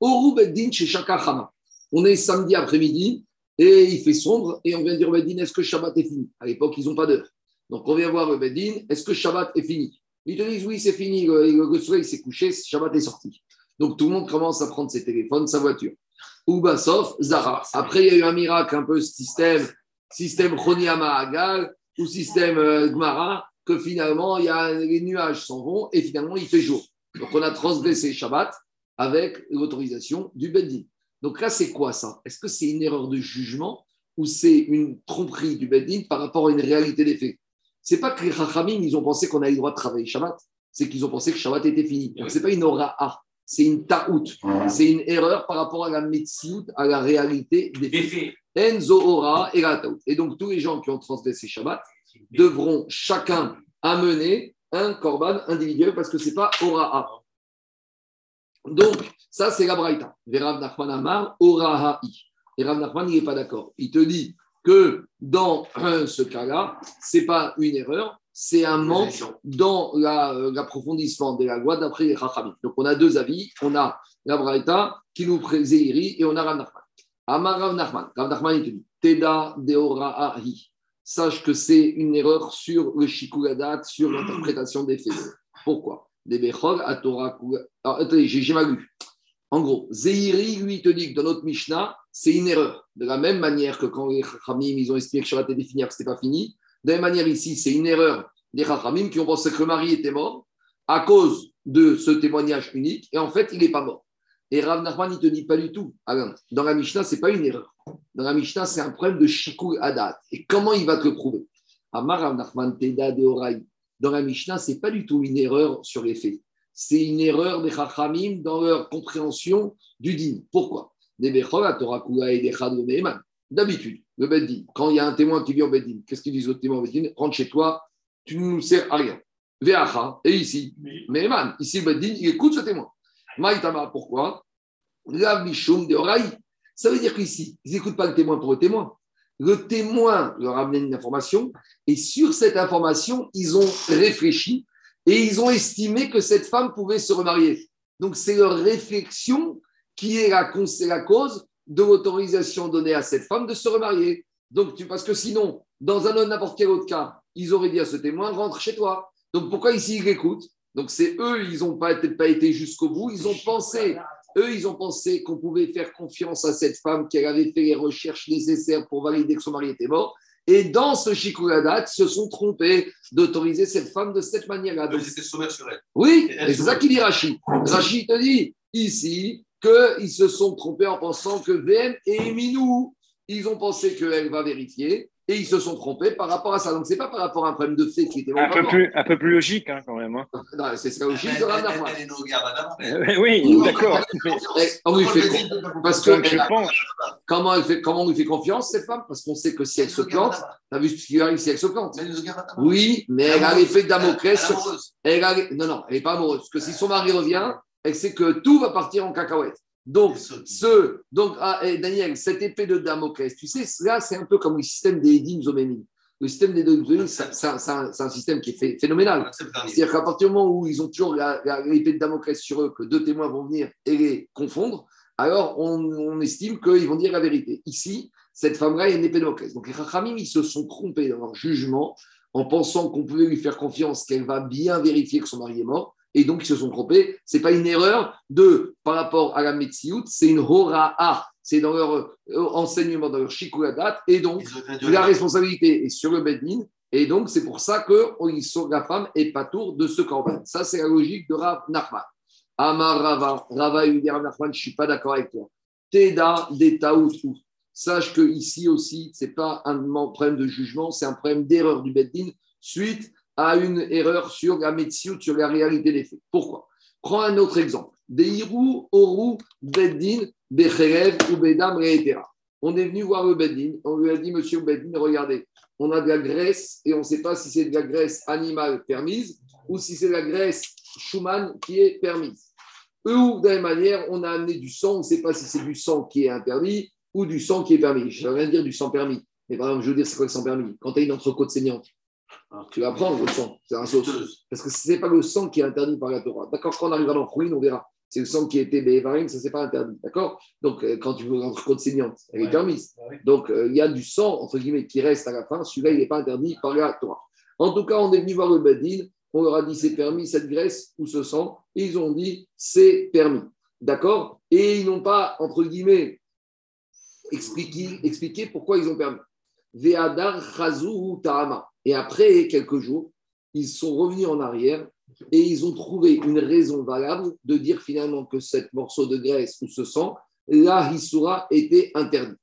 Midrash. Oru Beddin chez Shaka Chana. On est samedi après-midi et il fait sombre et on vient dire au Beddin est-ce que Shabbat est fini? À l'époque, ils n'ont pas d'heure. Donc on vient voir le Beddin est-ce que Shabbat est fini? Ils te disent oui, c'est fini, le, le soleil s'est couché, Shabbat est sorti. Donc tout le monde commence à prendre ses téléphones, sa voiture. Ubasov, Zara. Après, il y a eu un miracle, un peu système, système Choniama Agal ou système euh, Gmara, que finalement, il y a, les nuages s'en vont et finalement, il fait jour. Donc, on a transgressé Shabbat avec l'autorisation du Beddin. Donc là, c'est quoi ça? Est-ce que c'est une erreur de jugement ou c'est une tromperie du Beddin par rapport à une réalité des faits? C'est pas que les Chachamim, ils ont pensé qu'on avait le droit de travailler Shabbat, c'est qu'ils ont pensé que Shabbat était fini. Donc, c'est pas une ora'a, c'est une ta'out. C'est une erreur par rapport à la metsiout, à la réalité des faits. Enzo ora et la ta'out. Et donc, tous les gens qui ont transgressé Shabbat devront chacun amener un korban individuel parce que c'est pas ora'a. Donc, ça, c'est la braïta. Verav Nachman Amar, oraha'i. Et Rav Nachman, il n'est pas d'accord. Il te dit que dans ce cas-là, c'est pas une erreur, c'est un manque dans la- euh, l'approfondissement de la loi d'après les Chachamim. Donc, on a deux avis. On a la braïta qui nous présente et on a Rav Nachman. Amar Rav Nachman. Rav Nachman, il te dit Teda deoraha'i. Sache que c'est une erreur sur le shikuladat, sur l'interprétation des faits. Pourquoi? Des bechol à Torah. Attendez, j'ai mal lu. En gros, Zehiri, lui, te dit que dans notre Mishnah, c'est une erreur. De la même manière que quand les Khamim, ils ont estimé que Shabbat était fini, que ce n'était pas fini. De la même manière, ici, c'est une erreur des Chachamim qui ont pensé que le mari était mort à cause de ce témoignage unique, et en fait, il n'est pas mort. Et Rav Nachman, il ne te dit pas du tout. Alain, dans la Mishnah, ce n'est pas une erreur. Dans la Mishnah, c'est un problème de Shikul Adat. Et comment il va te le prouver? Amar Rav Nachman, Teda de Horaï. Dans la Mishnah, ce n'est pas du tout une erreur sur les faits. C'est une erreur des Chachamim dans leur compréhension du din. Pourquoi? D'habitude, le Beddin, quand il y a un témoin qui vient au Beddin, qu'est-ce qu'ils disent au témoin au Beddin Rentre chez toi, tu ne nous sers à rien. Veacha, et ici, Meheman, ici le Beddin, il écoute ce témoin. Maïtama, pourquoi? La Mishum de Oraï. Ça veut dire qu'ici, ils n'écoutent pas le témoin pour le témoin. Le témoin leur a amené une information, et sur cette information, ils ont réfléchi et ils ont estimé que cette femme pouvait se remarier. Donc, c'est leur réflexion qui est la, la cause de l'autorisation donnée à cette femme de se remarier. Donc, tu, parce que sinon, dans un autre n'importe quel autre cas, ils auraient dit à ce témoin, rentre chez toi. Donc, pourquoi ici ils l'écoutent? Donc, c'est eux, ils n'ont pas été jusqu'au bout. Ils ont pensé, eux, ils ont pensé qu'on pouvait faire confiance à cette femme, qu'elle avait fait les recherches nécessaires pour valider que son mari était mort. Et dans ce Shikuradat, ils se sont trompés d'autoriser cette femme de cette manière-là. Ils étaient sommaires sur elle. Oui, et c'est ça qu'il dit Rachid. Rachid te dit ici qu'ils se sont trompés en pensant que VM et Minou, ils ont pensé qu'elle va vérifier et ils se sont trompés par rapport à ça. Donc, ce n'est pas par rapport à un problème de fait qui était un peu plus Un peu plus logique, hein, quand même. Hein. C'est la logique de Rav Oui, d'accord. Parce que comment, elle fait, comment on lui fait confiance, cette femme? Parce qu'on sait que si elle se plante, tu as vu ce qui arrive si elle se plante? Oui, mais elle a l'effet de Damoclès. Non, non, elle n'est pas amoureuse. Parce que si son mari revient, elle sait que tout va partir en cacahuète. Donc, ce, donc ah, Daniel, cette épée de Damoclès, tu sais, là, c'est un peu comme le système des Edim Zoménim. Le système des Edim c'est un, système qui est phénoménal. C'est-à-dire qu'à partir du moment où ils ont toujours l'épée de Damoclès sur eux, que deux témoins vont venir et les confondre, alors on, estime qu'ils vont dire la vérité. Ici, cette femme-là est une épée de Damoclès. Donc les Rachamim, ils se sont trompés dans leur jugement en pensant qu'on pouvait lui faire confiance, qu'elle va bien vérifier que son mari est mort et donc ils se sont trompés. Ce n'est pas une erreur de, par rapport à la Metsiout, c'est une hora'a. C'est dans leur euh, enseignement, dans leur shikuladat, et donc la responsabilité est sur le Bedin, et donc c'est pour ça que la femme est pas tour de ce corban. Ça, c'est la logique de Rav Nachman. Amar Rava, Rava Rav Nachman, je ne suis pas d'accord avec toi. Teda ou Sache que ici aussi, ce n'est pas un problème de jugement, c'est un problème d'erreur du Bedin suite à une erreur sur la médecine, sur la réalité des faits. Pourquoi? Prends un autre exemple. Deiru, Oru, Beddin, Becherev ou Bedam, etc. On est venu voir le Beddin, on lui a dit, monsieur Beddin, regardez, on a de la graisse et on ne sait pas si c'est de la graisse animale permise ou si c'est de la graisse Schumann qui est permise. Ou de la même manière, on a amené du sang, on ne sait pas si c'est du sang qui est interdit ou du sang qui est permis. Je ne veux rien dire du sang permis. Mais par exemple, je veux dire, c'est quoi le sang permis Quand tu as une entrecôte saignante, tu vas prendre le sang, c'est un sauce. Parce que ce n'est pas le sang qui est interdit par la Torah. D'accord Quand on arrivera dans Ruine, on verra. C'est le sang qui était Bévarim, ça, c'est pas interdit. D'accord? Donc, euh, quand tu veux rentrer côte saignante, elle est permise. Donc, euh, il y a du sang, entre guillemets, qui reste à la fin. Celui-là, il n'est pas interdit par la Torah. En tout cas, on est venu voir le Badin. On leur a dit c'est permis cette graisse ou ce sang. Et ils ont dit c'est permis. D'accord? Et ils n'ont pas, entre guillemets, expliqué, expliqué pourquoi ils ont permis. Ve'adar Chazou Ta'ama. Et après quelques jours, ils sont revenus en arrière et ils ont trouvé une raison valable de dire finalement que ce morceau de graisse ou ce sang, la Hisura était interdit.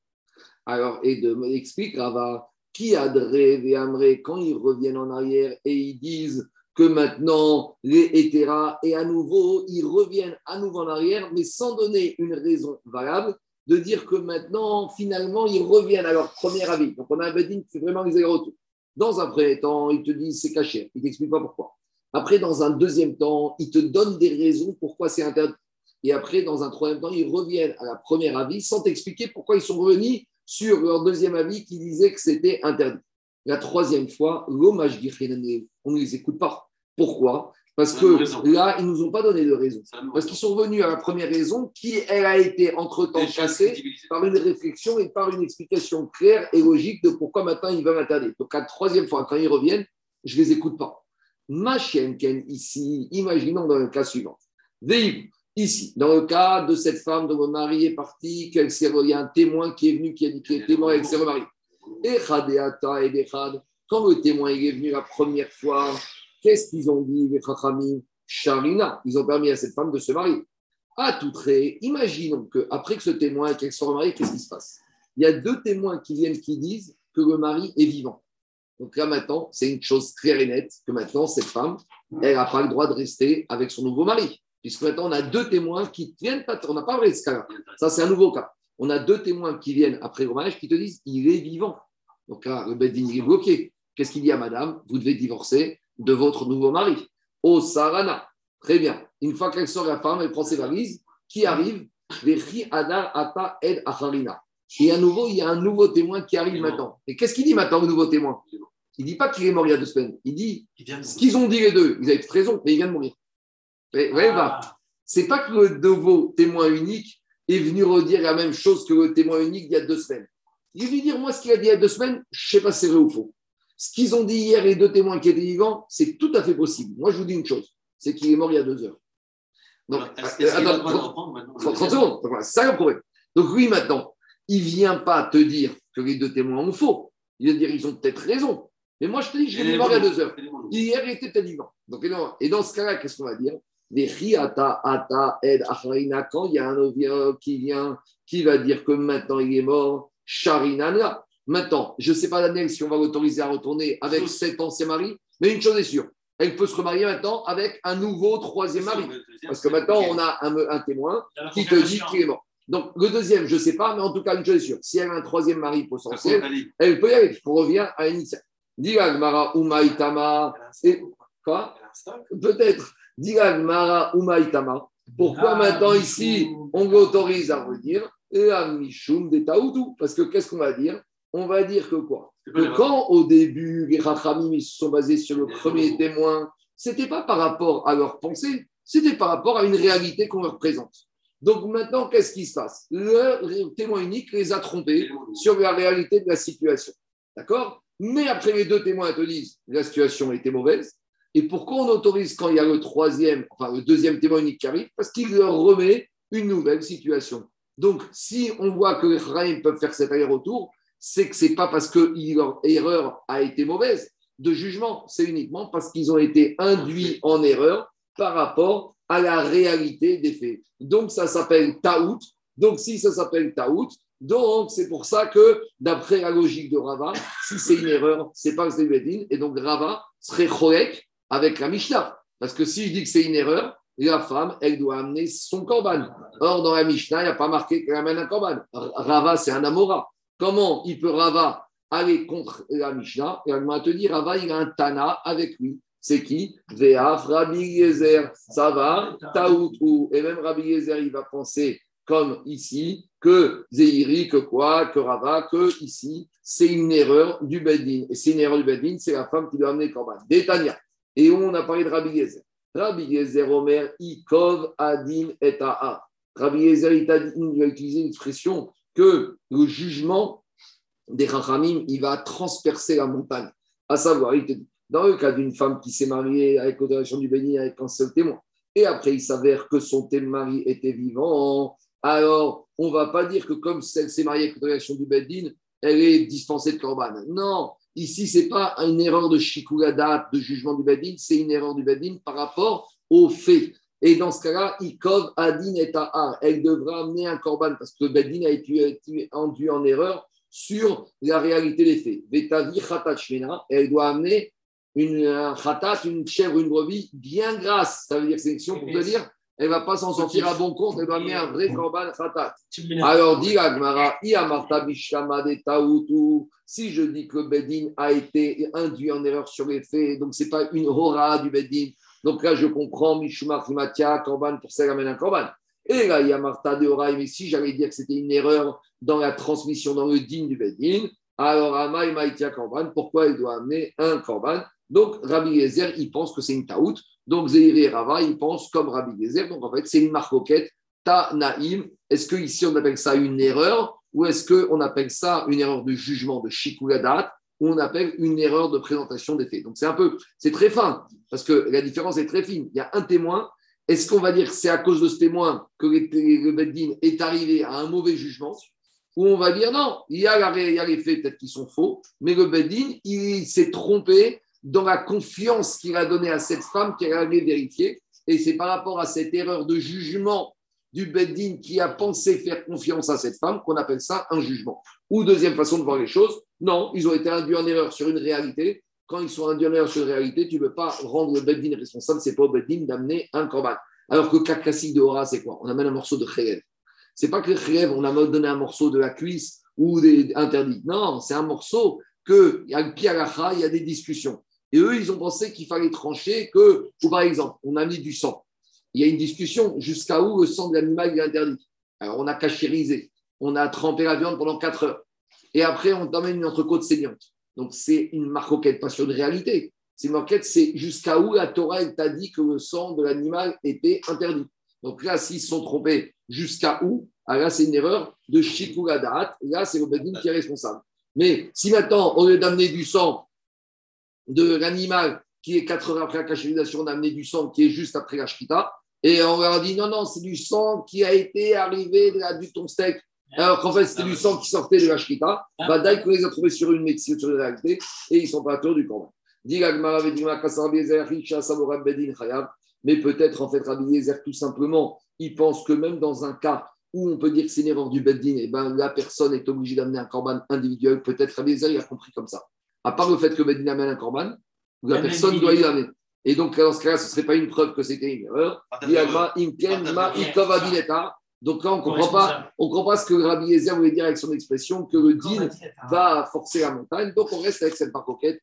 Alors, et de m'explique Rava, qui a et Amré, quand ils reviennent en arrière et ils disent que maintenant les hétéras, et à nouveau, ils reviennent à nouveau en arrière, mais sans donner une raison valable, de dire que maintenant, finalement, ils reviennent à leur premier avis. Donc, on a un bedin qui fait vraiment les allers-retours. Dans un premier temps, ils te disent c'est caché. Ils t'expliquent pas pourquoi. Après, dans un deuxième temps, ils te donnent des raisons pourquoi c'est interdit. Et après, dans un troisième temps, ils reviennent à la première avis sans t'expliquer pourquoi ils sont revenus sur leur deuxième avis qui disait que c'était interdit. La troisième fois, on ne les écoute pas. Pourquoi? Parce que là, ils ne nous ont pas donné de raison. Parce qu'ils sont venus à la première raison qui, elle a été entre-temps cassée par une réflexion et par une explication claire et logique de pourquoi maintenant ils veulent interdire. Donc, la troisième fois, quand ils reviennent, je ne les écoute pas. Ma chienne, Ken, ici, imaginons dans le cas suivant. Ici, dans le cas de cette femme dont le mari est parti, il y a un témoin qui est venu, qui a dit qu'il est témoin avec ses mari. Et quand le témoin est venu la première fois, qu'est-ce qu'ils ont dit, les Chachamim Charina. Ils ont permis à cette femme de se marier. À tout trait, imaginons qu'après que ce témoin qu'elle soit mariée, qu'est-ce qui se passe? Il y a deux témoins qui viennent qui disent que le mari est vivant. Donc là maintenant, c'est une chose claire et nette que maintenant, cette femme, elle n'a pas le droit de rester avec son nouveau mari. Puisque maintenant, on a deux témoins qui viennent pas. On n'a pas vrai ce cas-là. Ça, c'est un nouveau cas. On a deux témoins qui viennent après le mariage qui te disent il est vivant. Donc là, le Beddin est bloqué. Qu'est-ce qu'il dit à madame? Vous devez divorcer de votre nouveau mari. Au Sarana. Très bien. Une fois qu'elle sort la femme, elle prend ses valises. Qui arrive? Ata Ed. Et à nouveau, il y a un nouveau témoin qui arrive maintenant. Et qu'est-ce qu'il dit maintenant, le nouveau témoin? Il ne dit pas qu'il est mort il y a deux semaines. Il dit ce qu'ils ont dit les deux. Ils avaient raison, mais il vient de mourir. Vous voyez, ah. C'est pas que le nouveau témoin unique est venu redire la même chose que le témoin unique il y a deux semaines. Il veut dire, moi, ce qu'il a dit il y a deux semaines, je ne sais pas si c'est vrai ou faux. Ce qu'ils ont dit hier, les deux témoins qui étaient vivants, c'est tout à fait possible. Moi, je vous dis une chose, c'est qu'il est mort il y a deux heures. Donc, attends, 30 secondes, c'est ça le problème. Donc, oui, maintenant, il ne vient pas te dire que les deux témoins ont faux. Il va dire, ils ont peut-être raison. Mais moi, je te dis, je l'ai mort il y a deux heures. Hier, il était vivant. Donc, et dans ce cas-là, qu'est-ce qu'on va dire? Ata ed quand il y a un ovien qui vient, qui va dire que maintenant il est mort, sharinana. Maintenant, je ne sais pas l'année si on va l'autoriser à retourner avec cet ancien mari, mais une chose est sûre, elle peut se remarier maintenant avec un nouveau troisième mari. Parce que maintenant, on a un, témoin qui te dit qu'il est mort. Donc, le deuxième, je ne sais pas, mais en tout cas, une chose est sûre, si elle a un troisième mari potentiel, elle peut y aller. On revient à l'initial. Mara Umaitama. Quoi Peut-être. Mara Umaitama. Pourquoi maintenant ici on l'autorise à redire Parce que qu'est-ce qu'on va dire? On va dire que quoi? Que quand au début les Rachamim se sont basés sur le premier témoin, c'était pas par rapport à leur pensée, c'était par rapport à une réalité qu'on leur présente. Donc maintenant, qu'est-ce qui se passe? Le témoin unique les a trompés sur la réalité de la situation. D'accord? Mais après, les deux témoins te disent la situation était mauvaise. Et pourquoi on autorise quand il y a le troisième, enfin le deuxième témoin unique qui arrive? Parce qu'il leur remet une nouvelle situation. Donc, si on voit que les Rahim peuvent faire cet aller-retour, c'est que ce n'est pas parce que leur erreur a été mauvaise de jugement, c'est uniquement parce qu'ils ont été induits en erreur par rapport à la réalité des faits. Donc, ça s'appelle taout. Donc, si ça s'appelle taout, donc c'est pour ça que, d'après la logique de Rava, si c'est une erreur, c'est pas Bedin, et donc Rava serait choek avec la Mishnah. Parce que si je dis que c'est une erreur, la femme, elle doit amener son korban. Or, dans la Mishnah, il n'y a pas marqué qu'elle amène un korban. Rava, c'est un Amora. Comment il peut Rava aller contre la Mishnah? Et elle m'a te Rava, il a un Tana avec lui. C'est qui? Veaf, Rabbi Yezer, ça va, Taoutou. Et même Rabbi Yezer, il va penser comme ici, que Zéhiri, que quoi, que Rava, que ici, c'est une erreur du Bedin. Et c'est une erreur du Bedin, c'est la femme qui doit amener le korban. Détania. Et on a parlé de Rabbi Yezer? Rabbi Yezer Omer, Ikov Adin et Ta'a. Rabbi Yezer, il a, utilisé l'expression que le jugement des Rachamim, il va transpercer la montagne. À savoir, dans le cas d'une femme qui s'est mariée avec l'autorisation du béni avec un seul témoin, et après il s'avère que son mari était vivant, alors on ne va pas dire que comme elle s'est mariée avec l'autorisation du Bedin, elle est dispensée de Corban. Non, Ici, ce n'est pas une erreur de shikuladat, de jugement du Badin, c'est une erreur du Badin par rapport aux faits. Et dans ce cas-là, Ikov Adin et Ta'ar, elle devra amener un korban parce que le Badin a été induit en erreur sur la réalité des faits. Vetavi Khatat elle doit amener une khatat, une chèvre, une brebis bien grasse. Ça veut dire sélection pour te dire elle ne va pas s'en sortir à bon compte, elle doit amener un vrai korban khatat. Alors, dit Agmara, si je dis que le Bedin a été induit en erreur sur les faits, donc ce n'est pas une hora du Bedin, donc là je comprends, Mishumar Fimatia, korban, pour ça amène un korban. Et là, il y a Martha de Hora, mais si j'allais dire que c'était une erreur dans la transmission, dans le din du Bedin, alors Amai Maïtia Korban, pourquoi elle doit amener un korban Donc Rabbi Yezer, il pense que c'est une taout. Donc Zéhir et Rava, ils pensent comme Rabbi Gezer. Donc en fait, c'est une marcoquette, ta naïm. Est-ce qu'ici on appelle ça une erreur ou est-ce qu'on appelle ça une erreur de jugement de Shikuladat ou on appelle une erreur de présentation des faits? Donc c'est un peu, c'est très fin parce que la différence est très fine. Il y a un témoin. Est-ce qu'on va dire que c'est à cause de ce témoin que le Beddin est arrivé à un mauvais jugement? Où on va dire non, il y a, il y a les faits peut-être qui sont faux, mais le Bedin, il s'est trompé dans la confiance qu'il a donnée à cette femme qu'elle allait vérifier. Et c'est par rapport à cette erreur de jugement du Beddin qui a pensé faire confiance à cette femme qu'on appelle ça un jugement. Ou deuxième façon de voir les choses, non, ils ont été induits en erreur sur une réalité. Quand ils sont induits en erreur sur une réalité, tu ne peux pas rendre le Beddin responsable, c'est pas au Beddin d'amener un corban. Alors que le cas classique de Hora, c'est quoi? On amène un morceau de khelev. C'est pas que le on a donné un morceau de la cuisse ou des interdits. Non, c'est un morceau que, il y a des discussions. Et eux, ils ont pensé qu'il fallait trancher que, par exemple, on a mis du sang. Il y a une discussion jusqu'à où le sang de l'animal est interdit. Alors, on a cachérisé, on a trempé la viande pendant 4 heures. Et après, on t'emmène une entrecôte saignante. Donc, c'est une marquette, pas sur une réalité. C'est une marquette, c'est jusqu'à où la Torah t'a dit que le sang de l'animal était interdit. Donc là, s'ils se sont trompés, jusqu'à où? Alors là, c'est une erreur de Shikuladat. Là, c'est le qui est responsable. Mais si maintenant, au lieu d'amener du sang de l'animal qui est 4 heures après la cachérisation, d'amener du sang qui est juste après la. Et on leur a dit non, non, c'est du sang qui a été arrivé de la, du ton steak. Alors qu'en fait, c'était du sang qui sortait de la shrita. Badaï qu'on les a trouvés sur une médecine, sur une réalité, et ils sont pas autour du corban. Mais peut-être, en fait, Rabbi Yezer, tout simplement, il pense que même dans un cas où on peut dire que c'est une erreur du Beddin, et eh ben, la personne est obligée d'amener un corban individuel. Peut-être Rabbi Yezer, il a compris comme ça à part le fait que Medina amène un corban, la personne doit y amener. Et donc, dans ce cas-là, ce ne serait pas une preuve que c'était une erreur. Donc là, on ne comprend, pas, on comprend pas ce que Rabbi Yezer voulait dire avec son expression, que le din va forcer la montagne. Donc on reste avec cette parcoquette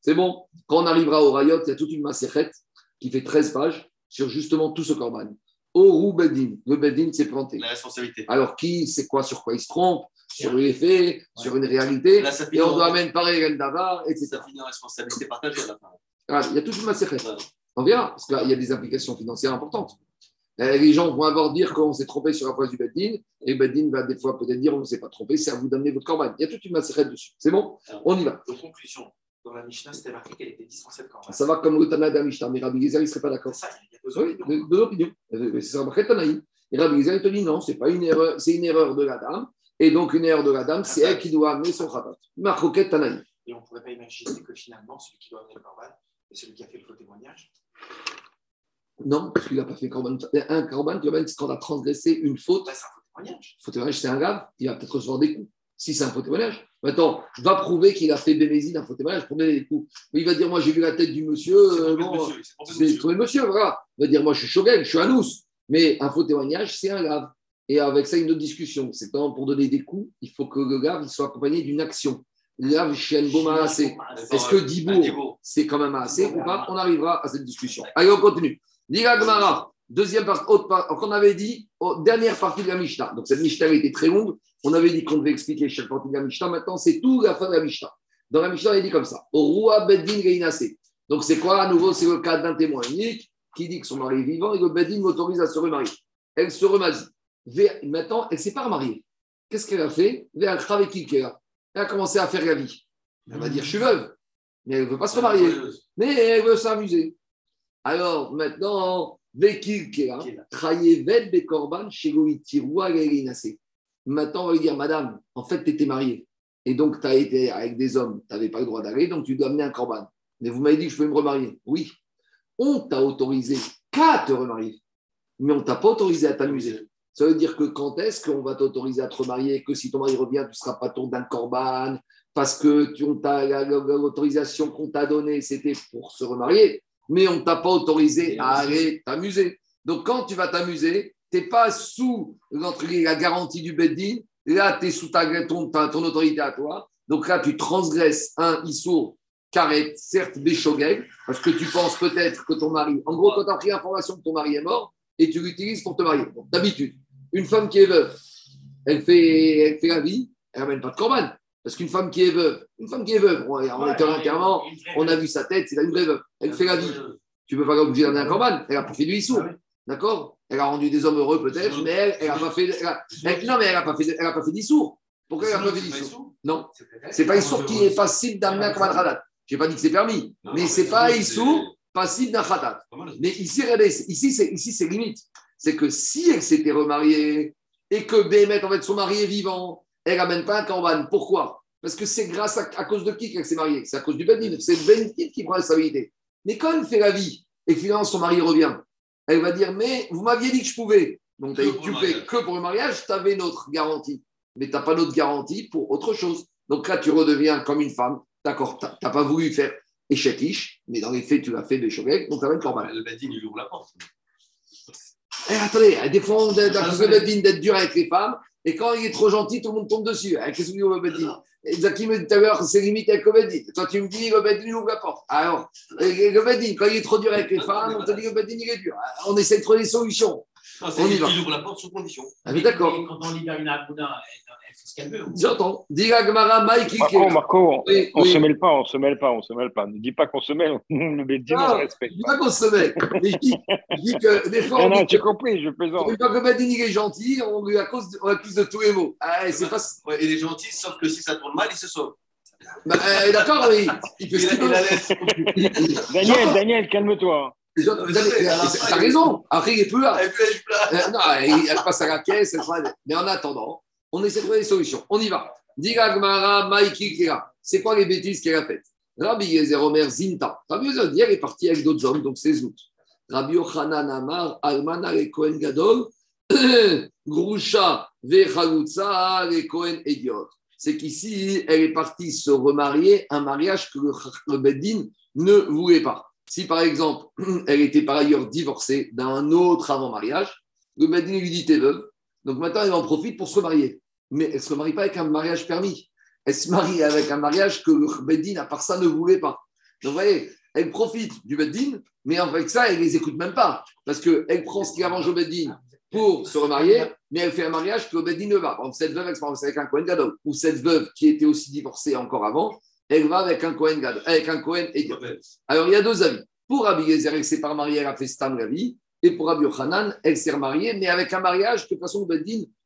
C'est bon Quand on arrivera au Rayot, il y a toute une macérette qui fait 13 pages sur justement tout ce corban. Au Bedin, le Bedin s'est planté. La responsabilité. Alors qui, c'est quoi, sur quoi il se trompe? Sur les faits, sur une réalité, et on doit même pareil un Davar, etc. Ça finit en responsabilité partagée à la fin. Ah, il y a toute une masse On verra, parce qu'il y a des implications financières importantes. Euh, les gens vont avoir dire qu'on s'est trompé sur la phrase du Beddin, et Beddin va des fois peut-être dire on ne s'est pas trompé, c'est à vous d'amener votre corban. Il y a toute une masse dessus. C'est bon On y va. De conclusion, dans la Mishnah, c'était marqué qu'elle était dispensée de corban. Ça va comme le Tana de la Mishnah, mais Rabbi Gezer, il ne serait pas d'accord. Ça, il y a deux opinions. Oui, deux opinions. Euh, c'est ça, Tanaï. Et Rabbi Gezer, il te dit non, c'est pas une erreur, c'est une erreur de la dame. Et donc, une erreur de la dame, c'est elle qui doit amener son khatat. Marroquette Tanaï. Et on ne pourrait pas imaginer que finalement, celui qui doit amener le corban est celui qui a fait le faux témoignage? Non, parce qu'il n'a pas fait corban. Un corban, c'est quand on a transgressé une faute. Bah, c'est un faux témoignage. Faux témoignage, c'est un grave, il va peut-être recevoir des coups. Si c'est un faux témoignage. Maintenant, va prouver qu'il a fait bénésie d'un faux témoignage pour donner des coups. il va dire Moi, j'ai vu la tête du monsieur. C'est monsieur, voilà. Il va dire Moi, je suis Shogel, je suis Anous. Mais un faux témoignage, c'est un grave. Et avec ça, une autre discussion. C'est quand pour donner des coups, il faut que le grave soit accompagné d'une action. Lave chien assez. Est-ce que Dibour, c'est quand même assez ou pas On arrivera à cette discussion. Allez, on continue. Dira deuxième partie, on avait dit, dernière partie de la Mishnah. Donc cette Mishnah était très longue. On avait dit qu'on devait expliquer chaque partie de la Mishnah. Maintenant, c'est tout la fin de la Mishnah. Dans la Mishnah, a dit comme ça. Roi Beddin. Donc c'est quoi à nouveau C'est le cas d'un témoin unique qui dit que son mari est vivant et que Beddin m'autorise à se remarier. Elle se remarie. Maintenant, elle ne s'est pas remariée. Qu'est-ce qu'elle a fait? Elle a commencé à faire la vie. Elle va dire Je suis veuve. Mais elle ne veut pas se remarier. Mais elle veut s'amuser. Alors, maintenant, Maintenant, on va lui dire Madame, en fait, tu étais mariée. Et donc, tu as été avec des hommes, tu n'avais pas le droit d'aller, donc tu dois amener un corban. Mais vous m'avez dit que je peux me remarier. Oui. On t'a autorisé qu'à te remarier. Mais on ne t'a pas autorisé à t'amuser. Ça veut dire que quand est-ce qu'on va t'autoriser à te remarier Que si ton mari revient, tu ne seras pas ton d'un corban parce que l'autorisation qu'on t'a donnée, c'était pour se remarier, mais on ne t'a pas autorisé à aller t'amuser. Donc quand tu vas t'amuser, tu n'es pas sous la garantie du Beddin, là tu es sous ta, ton, ton, autorité à toi. Donc là tu transgresses un issour carré, certes béchogeg, parce que tu penses peut-être que ton mari, en gros quand tu as pris l'information que ton mari est mort, et tu l'utilises pour te marier. D'habitude, une femme qui est veuve, elle fait, elle fait la vie, elle n'amène pas de corban. Parce qu'une femme qui est veuve, une femme qui est veuve, on, on était en on a vu sa tête, c'est une vraie veuve. Elle fait la vie. Tu ne peux pas l'obliger d'amener un corban. Elle a pas fait du issou. Ah D'accord? Elle a rendu des hommes heureux peut-être, mais elle, elle n'a pas fait. non, mais elle n'a pas fait, elle a pas fait d'issour. Pourquoi elle n'a pas fait d'issou? Non. C'est pas issour qui est facile d'amener un corban. Je n'ai pas dit que c'est permis, mais c'est pas issour passible d'un khatat. Mais ici, ici, c'est, ici, c'est limite. C'est que si elle s'était remariée et que Bémet, en fait, son mari est vivant, elle n'amène pas un corban. Pourquoi? Parce que c'est grâce à, à cause de qui qu'elle s'est mariée? C'est à cause du Bedin. C'est le Bedin qui prend la responsabilité. Mais quand elle fait la vie et que finalement son mari revient, elle va dire Mais vous m'aviez dit que je pouvais. Donc tu fais que pour le mariage, tu avais notre garantie. Mais tu n'as pas notre garantie pour autre chose. Donc là, tu redeviens comme une femme. D'accord, tu n'as pas voulu faire échec mais dans les faits, tu l'as fait Béchogek, donc tu amènes corban. Le Badin, il ouvre la porte. Eh, attendez, des fois, on a le Bedin d'être dur avec les femmes, et quand il est trop gentil, tout le monde tombe dessus. Eh, Qu'est-ce que tu dis au Bedin Et Zaki me dit tout à l'heure, c'est limite avec le Bedin. Toi, tu me dis, le Bedin il ouvre la porte. Alors, et le Bedin, quand il est trop dur avec les femmes, on te dit, le Bedin, il est dur. On essaie de trouver des solutions. Non, On y il, va. il ouvre la porte sous condition. Ah, mais d'accord, Mais Quand on libère une Abouna, j'entends. Dis la Gemara, Mike, Marco, Marco, Oui, on oui. se mêle pas, on se mêle pas, on se mêle pas. Ne dis pas qu'on se mêle, le Bédine, Non. on se respecte. Je dis pas qu'on se mais je dis, je dis que des fois, Non, on non, tu as compris, je plaisante. une fois que il est gentil, on lui accuse, on accuse de tous les mots. Ah, c'est pas. Ouais, il est gentil, sauf que si ça tourne mal, il se sauve. Bah, euh, D'accord, mais il Il, il la laisse. Daniel, Daniel, calme-toi. Mais T'as raison. Après, il est plus là. Et. Euh, non, il- elle passe à la caisse. elle Mais en attendant, on essaie de trouver des solutions. On y va. C'est quoi les bêtises qu'elle a faites? Rabbi Yezer Omer Zinta. Rabbi Yezer elle est partie avec d'autres hommes, donc c'est Zout. Rabbi Yochanan Amar, Almana le Kohen Gadol, Grusha Vechalutza le Kohen Ediot. C'est qu'ici, elle est partie se remarier, un mariage que le, Beddin ne voulait pas. Si par exemple, elle était par ailleurs divorcée d'un autre avant-mariage, le Beddin lui dit T'es veuve. Donc maintenant, elle en profite pour se remarier. Mais elle ne se remarie pas avec un mariage permis. Elle se marie avec un mariage que le Beddin, à part ça, ne voulait pas. Donc vous voyez, elle profite du Beddin, mais avec ça, elle ne les écoute même pas. Parce qu'elle prend ce qui arrange au Beddin pour se remarier, mais elle fait un mariage que le Beddin ne va. Par exemple, cette veuve, elle se marie avec un Cohen Gadol, ou cette veuve qui était aussi divorcée encore avant, elle va avec un Cohen Gadol, avec un Cohen Ediot. Alors, il y a deux avis. Pour Rabbi Gezer, elle s'est pas mariée, elle a fait Stam la vie. Et pour Rabbi Yochanan, elle s'est remariée, mais avec un mariage que de toute façon,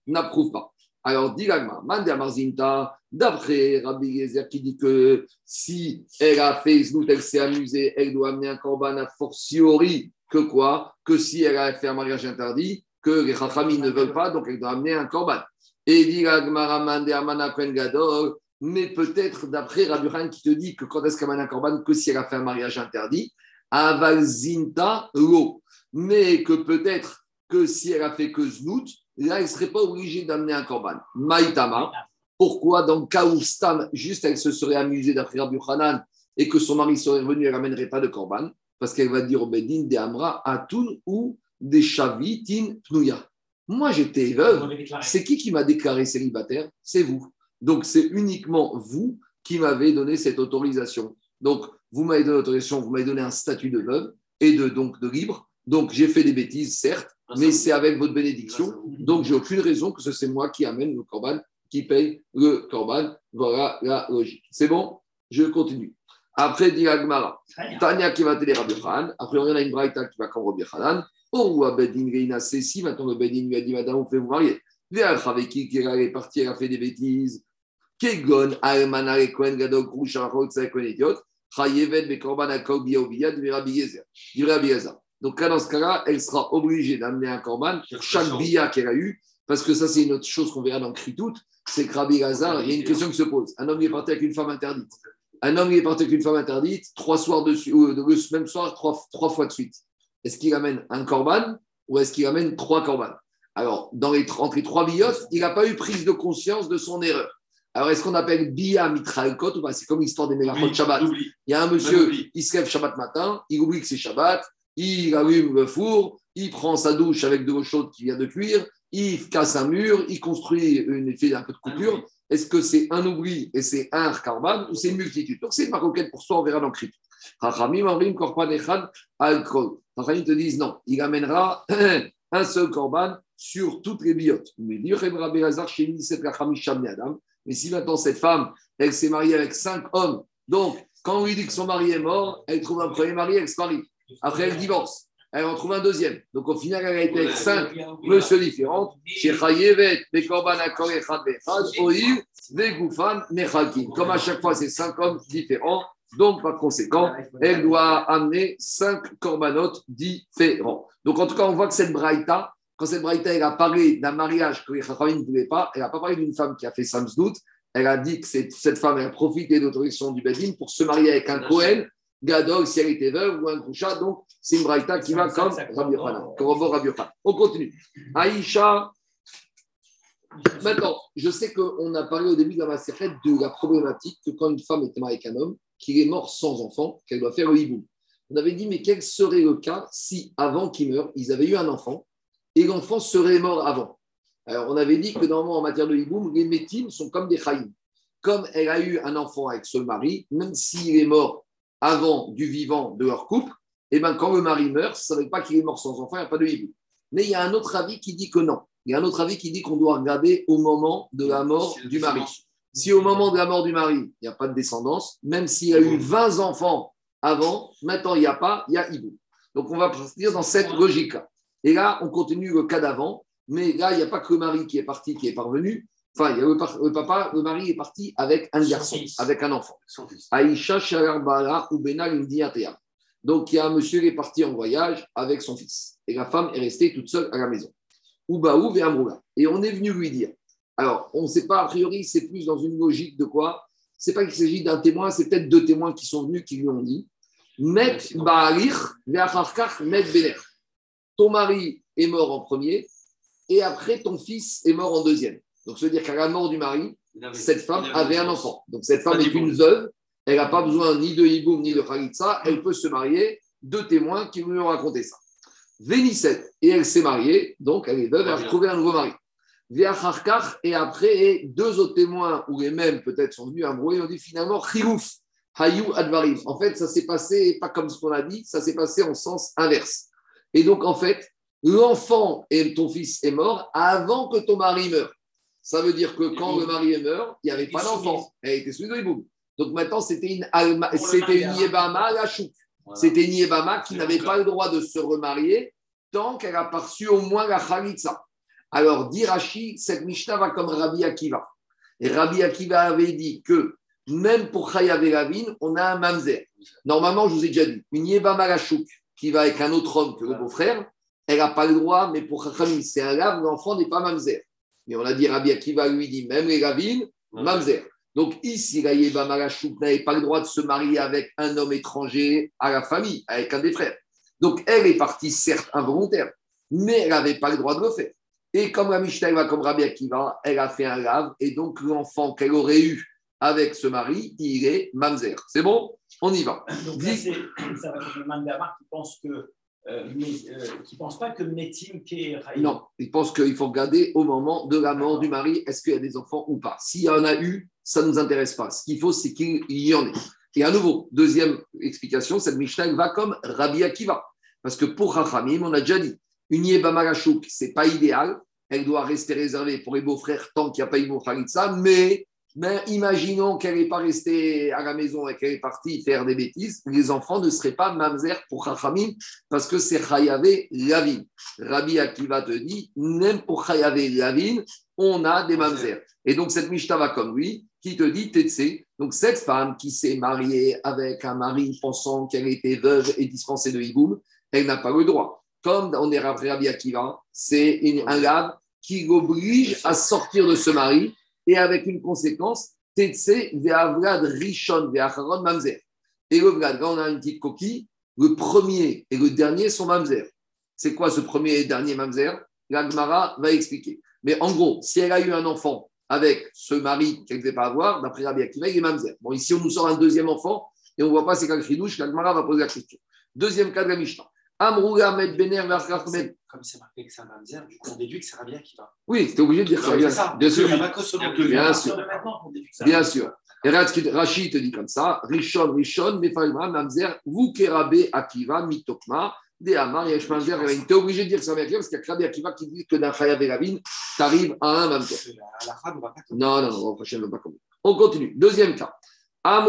n'approuve pas. Alors, dit Mande Marzinta, d'après Rabbi Gezer qui dit que si elle a fait Znout, elle s'est amusée, elle doit amener un korban a fortiori que quoi? Que si elle a fait un mariage interdit, que les Chachamim ne veulent pas, donc elle doit amener un korban. Et dit Gadol, mais peut-être d'après Rabbi Yochanan qui te dit que quand est-ce qu'elle amène un korban Que si elle a fait un mariage interdit. Avalzinta lo. Mais que peut-être que si elle a fait que Znout, là, elle ne serait pas obligée d'amener un korban. Maïtama. Pourquoi dans le cas où Stam, juste elle se serait amusée d'après Rabbi Hanan et que son mari serait revenu, elle n'amènerait pas de korban Parce qu'elle va dire au Bedin des Amra Atun ou des Shavitin Pnouya. Moi, j'étais veuve. C'est qui qui m'a déclaré célibataire? C'est vous. Donc, c'est uniquement vous qui m'avez donné cette autorisation. Donc, vous m'avez donné l'autorisation, vous m'avez donné un statut de veuve et de, donc, de libre. Donc, j'ai fait des bêtises, certes, mais c'est avec votre bénédiction. Donc, j'ai aucune raison que ce soit moi qui amène le corban, qui paye le corban. Voilà la logique. C'est bon? Je continue. Après, dit Agmara, Tania qui va t'aider Rabbi Khan. Après, on a une braïta qui va comme Rabbi Hanan. Oh, Bedin Reina si Maintenant, le Bedin lui a dit Madame, on fait vous marier. Vers avec qui qui est parti, elle a fait des bêtises. Kegon, Almana, Gadok, Roucha, Rotsa, Idiot. Chayevet, Bekorban, Akog. Donc, là, dans ce cas-là, elle sera obligée d'amener un korban pour chaque bia qu'elle a eu, parce que ça, c'est une autre chose qu'on verra dans Kritout, c'est que Rabbi Lazar, il y a une question qui se pose. Un homme qui est parti avec une femme interdite. Un homme qui est parti avec une femme interdite, trois soirs dessus, ou le même soir, trois, trois fois de suite. Est-ce qu'il amène un korban ou est-ce qu'il amène trois korban? Alors, dans les, entre les trois biotes, il n'a pas eu prise de conscience de son erreur. Alors, est-ce qu'on appelle bia mitraelkot ou pas? C'est comme l'histoire des mélachot Shabbat. Il y a un monsieur, il se lève Shabbat matin, il oublie que c'est Shabbat, il allume le four, il prend sa douche avec de l'eau chaude qui vient de cuire, il casse un mur, il construit une, il fait un peu de coupure. Est-ce que c'est un oubli et c'est un karban ou c'est une multitude? Donc c'est une maroquette pour soi, on verra dans le crit. Rachamim, Amrim, Korban, Echad, Alkol. Rachamim te disent non, il amènera un seul korban sur toutes les biotes. Mais Adam. Mais si maintenant cette femme, elle s'est mariée avec cinq hommes, donc quand on lui dit que son mari est mort, elle trouve un premier mari, elle se marie. Après, elle divorce. Elle en trouve un deuxième. Donc, au final, elle a été avec cinq monsieur. Chez Chayevet, Bekorban, Akor, Nechakim. Comme à chaque fois, c'est cinq hommes différents. Donc, par conséquent, elle doit amener cinq corbanotes différents. Donc, en tout cas, on voit que cette braïta, quand cette Braïta elle a parlé d'un mariage que les Chachamim ne voulaient pas, elle n'a pas parlé d'une femme qui a fait Samsdout, elle a dit que cette, femme a profité de l'autorisation du Bedin pour se marier avec un Cohen, Gadol, si elle était veuve, ou un Groucha. Donc, c'est une Braïta qui va comme Rabbi Yochanan. On continue. Aïcha. Maintenant, je sais qu'on a parlé au début de la Maserhet de la problématique que quand une femme est mariée avec un homme, qu'il est mort sans enfant, qu'elle doit faire le hibou. On avait dit, mais quel serait le cas si, avant qu'il meure, ils avaient eu un enfant et l'enfant serait mort avant? Alors, on avait dit que normalement, en matière de hiboum, les métimes sont comme des chaïm. Comme elle a eu un enfant avec ce mari, même s'il est mort avant du vivant de leur couple, et ben quand le mari meurt, ça ne veut pas qu'il est mort sans enfant, il n'y a pas de hiboum. Mais il y a un autre avis qui dit que non. Il y a un autre avis qui dit qu'on doit regarder au moment de la mort du mari. Si au moment de la mort du mari, il n'y a pas de descendance, même s'il y a eu 20 enfants avant, maintenant il n'y a pas, il y a hibou. Donc on va partir dans cette logique-là. Et là, on continue le cas d'avant, mais là, il n'y a pas que le mari qui est parti, qui est parvenu. Enfin, le, le papa, le mari est parti avec un garçon, avec un enfant. Aïcha Shalarbala ou Benal. Donc, il y a un monsieur qui est parti en voyage avec son fils. Et la femme est restée toute seule à la maison. Oubaou et Amroula. Et on est venu lui dire. Alors, on ne sait pas, a priori, c'est plus dans une logique de quoi? C'est pas qu'il s'agit d'un témoin, c'est peut-être deux témoins qui sont venus qui lui ont dit Met Baalir, Met Bener. Ton mari est mort en premier, et après, ton fils est mort en deuxième. Donc, ça veut dire qu'à la mort du mari, cette femme avait un enfant. Donc cette femme est une veuve, elle n'a pas besoin ni de hiboum ni de khalitsa, elle peut se marier. Deux témoins qui lui ont raconté ça. Vénissette, et elle s'est mariée, donc elle est veuve, elle a trouvé un nouveau mari. Viacharkar, et après, deux autres témoins, ou les mêmes peut-être, sont venus à et ont dit finalement, Chirouf, Hayou Advarim. En fait, ça s'est passé, pas comme ce qu'on a dit, ça s'est passé en sens inverse. Et donc, en fait, l'enfant et ton fils est mort avant que ton mari meure. Ça veut dire que quand le mari est mort, il n'y avait pas d'enfant. Elle était soumise au hiboum. Donc maintenant, c'était une, alma- le c'était une. Yébama à la chouk. Voilà. C'était une Yébama qui n'avait pas le droit de se remarier tant qu'elle a pas reçu au moins la Khalitsa. Alors, dit Rashi, cette Mishnah va comme Rabbi Akiva. Et Rabbi Akiva avait dit que même pour Chayav et on a un mamzer. Normalement, je vous ai déjà dit, une Yébama la chouk qui va avec un autre homme que le beau-frère, elle n'a pas le droit, mais pour Chachamim, c'est un lave, l'enfant n'est pas mamzer. Mais on a dit, Rabbi Akiva lui dit, même les Ravines, mamzer. Donc ici, la Malachouk n'avait pas le droit de se marier avec un homme étranger à la famille, avec un des frères. Donc elle est partie, certes involontaire, mais elle n'avait pas le droit de le faire. Et comme la Mishnah va comme Rabbi Akiva, elle a fait un lave, et donc l'enfant qu'elle aurait eu avec ce mari, il est mamzer. C'est bon? On y va. Donc là, c'est Mandamar qui pense que. Euh, mais, euh, qui pense pas que Metim qui Non, il pense qu'il faut regarder au moment de la mort du mari, est-ce qu'il y a des enfants ou pas. S'il y en a eu, ça ne nous intéresse pas. Ce qu'il faut, c'est qu'il y en ait. Et à nouveau, deuxième explication, cette Mishnah va comme Rabbi Akiva. Parce que pour Rachamim, on a déjà dit, une Yeba Malachouk, ce n'est pas idéal. Elle doit rester réservée pour les beaux-frères tant qu'il n'y a pas eu Khalitsa. Mais, mais imaginons qu'elle n'est pas restée à la maison et qu'elle est partie faire des bêtises. Les enfants ne seraient pas mamzer pour Rachamim parce que c'est Chayavé Lavin. Rabbi Akiva te dit, même pour Chayavé Lavin, on a des mamzer. Et donc, cette Mishnah va comme lui, qui te dit, Tetse, donc cette femme qui s'est mariée avec un mari pensant qu'elle était veuve et dispensée de hiboum, elle n'a pas le droit. Comme on est Rabbi Akiva, c'est un lave qui l'oblige à sortir de ce mari et avec une conséquence, Tetse ve'avlad rishon ve'acharon mamzer. Et le vlad, là on a une petite coquille, le premier et le dernier sont mamzer. C'est quoi ce premier et dernier mamzer? La Gemara va expliquer. Mais en gros, si elle a eu un enfant avec ce mari qu'elle ne devait pas avoir, d'après Rabbi Akiva, il est mamzer. Bon, ici, on nous sort un deuxième enfant et on ne voit pas c'est quel chidouche, la Gemara va poser la question. Deuxième cas de la Mishnah. Amrouga med bener Comme c'est marqué que c'est un mamzer, du coup on déduit que c'est Rabia qui va. Oui, c'était obligé de dire ça. C'est Bien, sûr. Bien sûr. Bien sûr. Et Rachid te dit comme ça Rishon, Rishon, Mefaïma, Mamzer, vous Kerabe, Akiva, Mitokma, De Amar, Yesh Mamzer. Tu es obligé de dire que c'est Mamzer parce qu'il y a Krabi Akiva qui dit que d'un Chayav et tu arrives à un Mamzer. Non, non, non, on ne va pas comme On continue. Deuxième cas. On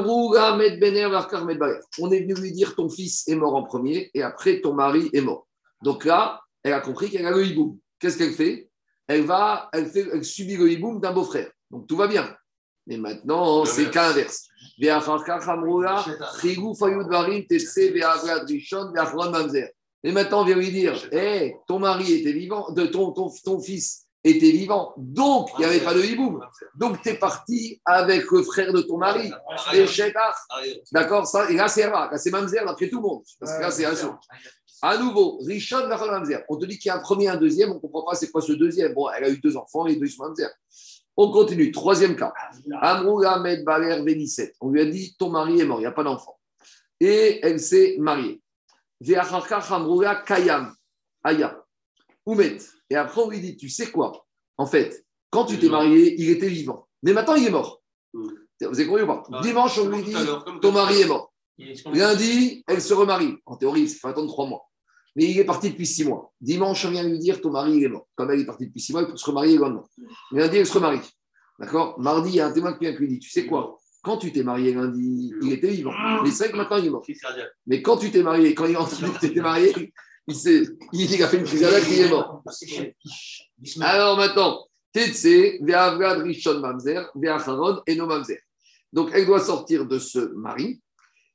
est venu lui dire ton fils est mort en premier et après ton mari est mort. Donc là, elle a compris qu'elle a le hiboum. Qu'est-ce qu'elle fait? Elle va, elle, fait, elle subit le hiboum d'un beau-frère. Donc tout va bien. Mais maintenant, c'est cas inverse. Et maintenant, on vient lui dire Hé, ton mari était vivant, de ton, ton, ton fils était vivant, donc il n'y avait pas de hiboum. Donc tu es parti avec le frère de ton mari, Shetar. D'accord ça, Et là, c'est Ra, là, c'est Mamzer d'après tout le monde. Parce que là, c'est un son. À nouveau, Rishon va Mamzer. On te dit qu'il y a un premier et un deuxième, on ne comprend pas c'est quoi ce deuxième. Bon, elle a eu deux enfants, les deux sont Mamzer. On continue. Troisième cas. Amroula Med Baler Vénisset. On lui a dit ton mari est mort, il n'y a pas d'enfant. Et elle s'est mariée. Amroula Kayam. Aya. Oumet. Et après, on lui dit tu sais quoi? En fait, quand tu t'es marié, il était vivant. Mais maintenant, il est mort. Mm. Vous avez compris ou pas? Dimanche, on lui dit ton mari est mort. Lundi, elle se remarie. En théorie, il faut attendre trois mois. Mais il est parti depuis six mois. Dimanche, on vient lui dire ton mari il est mort. Comme elle est partie depuis six mois, il peut se remarier le lendemain. Lundi, elle se remarie. D'accord? Mardi, il y a un témoin qui vient qui lui dit Tu sais quoi? Quand tu t'es marié lundi, il était vivant. Mais c'est vrai que maintenant, il est mort. Mais quand tu t'es marié, quand il est entendu que tu étais marié, il, il, il a fait une crise cardiaque il est mort. Alors maintenant, Tetse, Ve'avgad Rishon Mamzer, Ve'acharon et no Mamzer. Donc elle doit sortir de ce mari.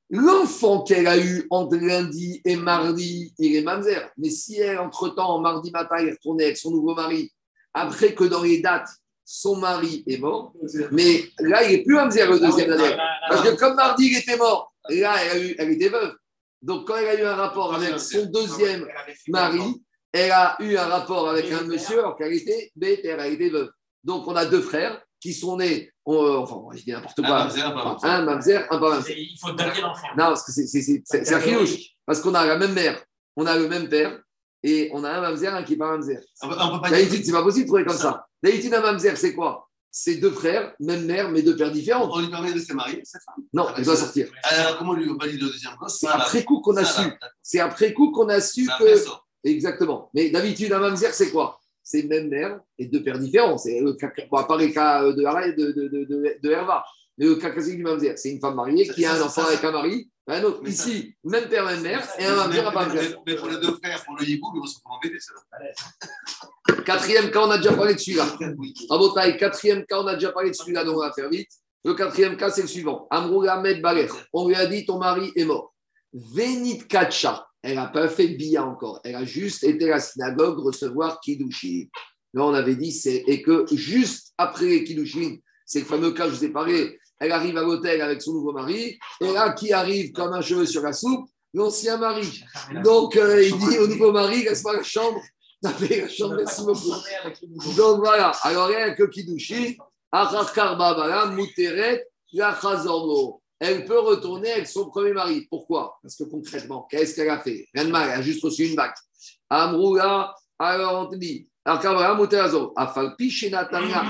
L'enfant qu'elle a eu entre lundi et mardi, il est Mamzer. Mais si elle, entre-temps, mardi matin, elle est retournée avec son nouveau mari, après que dans les dates, son mari est mort, mais là, il n'est plus Mamzer le deuxième année. Parce que comme mardi, il était mort, là, elle, a eu, elle était veuve. Donc quand elle a eu un rapport avec son deuxième mari, elle a eu un rapport avec un monsieur alors qu'elle était bête, elle a été veuve. Donc on a deux frères qui sont nés, euh, enfin, je dis n'importe Un quoi. mamzer, un pas mamzer. Un mamzer, un pas mamzer. Il faut dater l'enfant. Non, parce que c'est- un chilouche. Parce qu'on a la même mère, on a le même père, et on a un mamzer, un qui n'est pas mamzer. On on D'habitude, c'est pas possible de trouver comme ça. D'habitude, un mamzer, c'est quoi? C'est deux frères, même mère, mais deux pères différents. On lui permet de se marier, cette femme. Non, elle doit sortir. Alors, comment lui valide le deuxième C'est après coup qu'on a su. C'est après coup qu'on a su que. Exactement. Mais d'habitude, un mamzer, c'est quoi? C'est même mère et deux pères différents. C'est le cas, bon, à part les cas de, de, de, de, de Herva. Le cas classique du mamzer, c'est une femme mariée qui a un enfant avec un mari, un autre. Ici, même père, même mère, et un mamzer, mais- mamzer. mais- pour les deux frères, pour le hibou, ils vont se ça. Quatrième cas, on a déjà parlé de celui-là. Rabotaï, quatrième cas, on a déjà parlé de celui-là, donc on va faire vite. Le quatrième cas, c'est le suivant. Amrou Ahmed Baler. On lui a dit ton mari est mort. Vénit Kacha. Elle n'a pas fait bia encore. Elle a juste été à la synagogue recevoir Kiddushin. Là, on avait dit, c'est et que juste après Kiddushin, c'est le fameux cas, je vous ai parlé, elle arrive à l'hôtel avec son nouveau mari, et là, qui arrive comme un cheveu sur la soupe? L'ancien mari. Donc, euh, il dit au nouveau mari, laisse-moi la chambre. La chambre, merci beaucoup. Donc voilà, alors rien que Babala, Muteret. Elle peut retourner avec son premier mari. Pourquoi? Parce que concrètement, qu'est-ce qu'elle a fait? Rien de mal, elle a juste reçu une bague. Amroula, alors on te dit,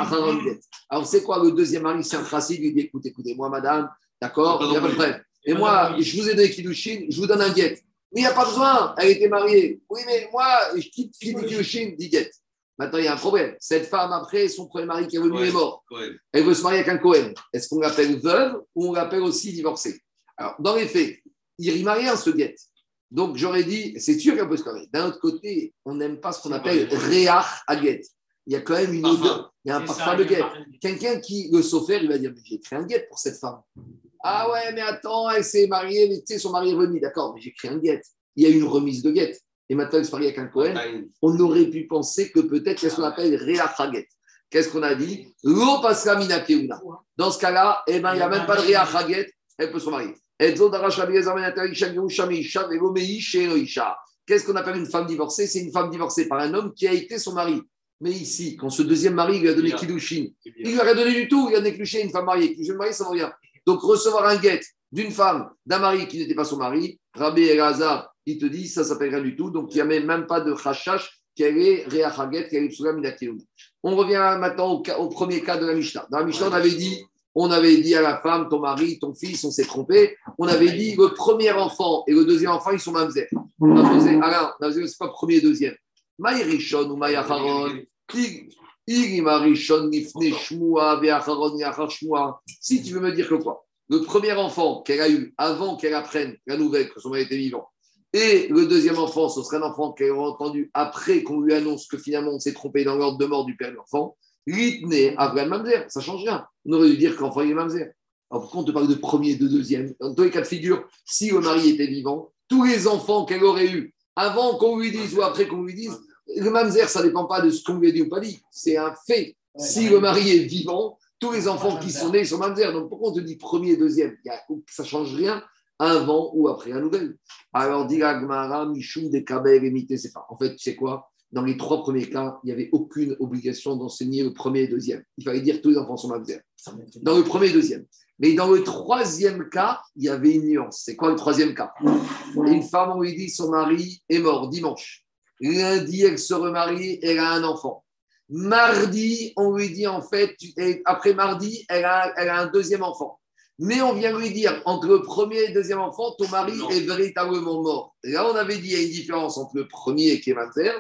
Acharonget. Alors c'est quoi le deuxième mari? C'est un chassid, il lui dit écoutez, écoutez, moi madame, d'accord, il n'y a pas de problème. Et moi, je vous ai donné Kiddushin, je vous donne un guet. Mais il n'y a pas besoin, elle était mariée. Oui, mais moi, je quitte Kiddushin, dit guet. Maintenant, il y a un problème. Cette femme, après, son premier mari qui est venu Ouais. est mort. Elle veut se marier avec un Cohen. Est-ce qu'on l'appelle veuve ou on l'appelle aussi divorcée Alors, dans les faits, il rime à rien, ce guet. Donc, j'aurais dit, c'est sûr qu'elle peut se marier. D'un autre côté, on n'aime pas ce qu'on appelle réach à. Il y a quand même une Parfum. odeur. Il y a un parfum de guet. Quelqu'un qui, le sauffeur, il va dire, mais j'ai créé un guet pour cette femme. Ah ouais, mais attends, elle s'est mariée, mais tu sais, son mari est revenu. D'accord, mais j'ai créé un guet. Il y a une remise de guet. Et maintenant, elle se marie avec un Cohen. On aurait pu penser que peut-être qu'est-ce qu'on appelle Réachaget. Qu'est-ce qu'on a dit? Dans ce cas-là, eh ben, il n'y a même pas de Réachaget. Elle peut se marier. Ben. Qu'est-ce qu'on appelle une femme divorcée? C'est une femme divorcée par un homme qui a été son mari. Mais ici, quand ce deuxième mari lui a donné Bien. Kiddushin, il lui a rien donné du tout. Il a à une femme mariée. Kiddushin mariée, ça ne rien. Donc, recevoir un guet d'une femme, d'un mari qui n'était pas son mari, Rabbi Elazar, il te dit, ça ne s'appelle rien du tout. Donc, il n'y a même même pas de chachash qu'elle est Reachaget, qu'elle est. On revient maintenant au premier cas de la Mishnah. Dans la Mishnah, on avait dit, on avait dit à la femme, ton mari, ton fils, on s'est trompé. On avait dit, le premier enfant et le deuxième enfant, ils sont mamzer. On a posé, c'est pas premier et deuxième. Maï Rishon ou Maï Acharon. Iri Marishon Nifne Shmua Ve'acharon Yachar Shmua. Si tu veux me dire que quoi? Le premier enfant qu'elle a eu avant qu'elle apprenne la nouvelle que son mari était vivant, et le deuxième enfant, ce serait un enfant qu'elle aura entendu après qu'on lui annonce que finalement on s'est trompé dans l'ordre de mort du père et de l'enfant. Litne Avram Mamzer, ça change rien. On aurait dû dire que l'enfant est Mamzer. Alors pourquoi on te parle de premier et de deuxième? Dans tous les cas de figure, si le mari était vivant, tous les enfants qu'elle aurait eus avant qu'on lui dise ou après qu'on lui dise, le mamzer, ça ne dépend pas de ce qu'on lui a dit ou pas dit. C'est un fait. Si le mari est vivant, tous les enfants qui sont nés sont mamzer. Donc pourquoi on te dit premier et deuxième? Il Ça ne change rien avant ou après la nouvelle. Alors, dit la Gemara, Michou, des Kabel, et c'est pas. En fait, tu sais quoi? Dans les trois premiers cas, il n'y avait aucune obligation d'enseigner le premier et le deuxième. Il fallait dire que tous les enfants sont mamzer. Dans le premier et deuxième. Mais dans le troisième cas, il y avait une nuance. C'est quoi le troisième cas? Une femme, on lui dit, son mari est mort dimanche. Lundi, elle se remarie, elle a un enfant. Mardi, on lui dit, en fait, après mardi, elle a, elle a un deuxième enfant. Mais on vient lui dire, entre le premier et le deuxième enfant, ton mari Non. est véritablement mort. Et là, on avait dit, il y a une différence entre le premier qui est mamzer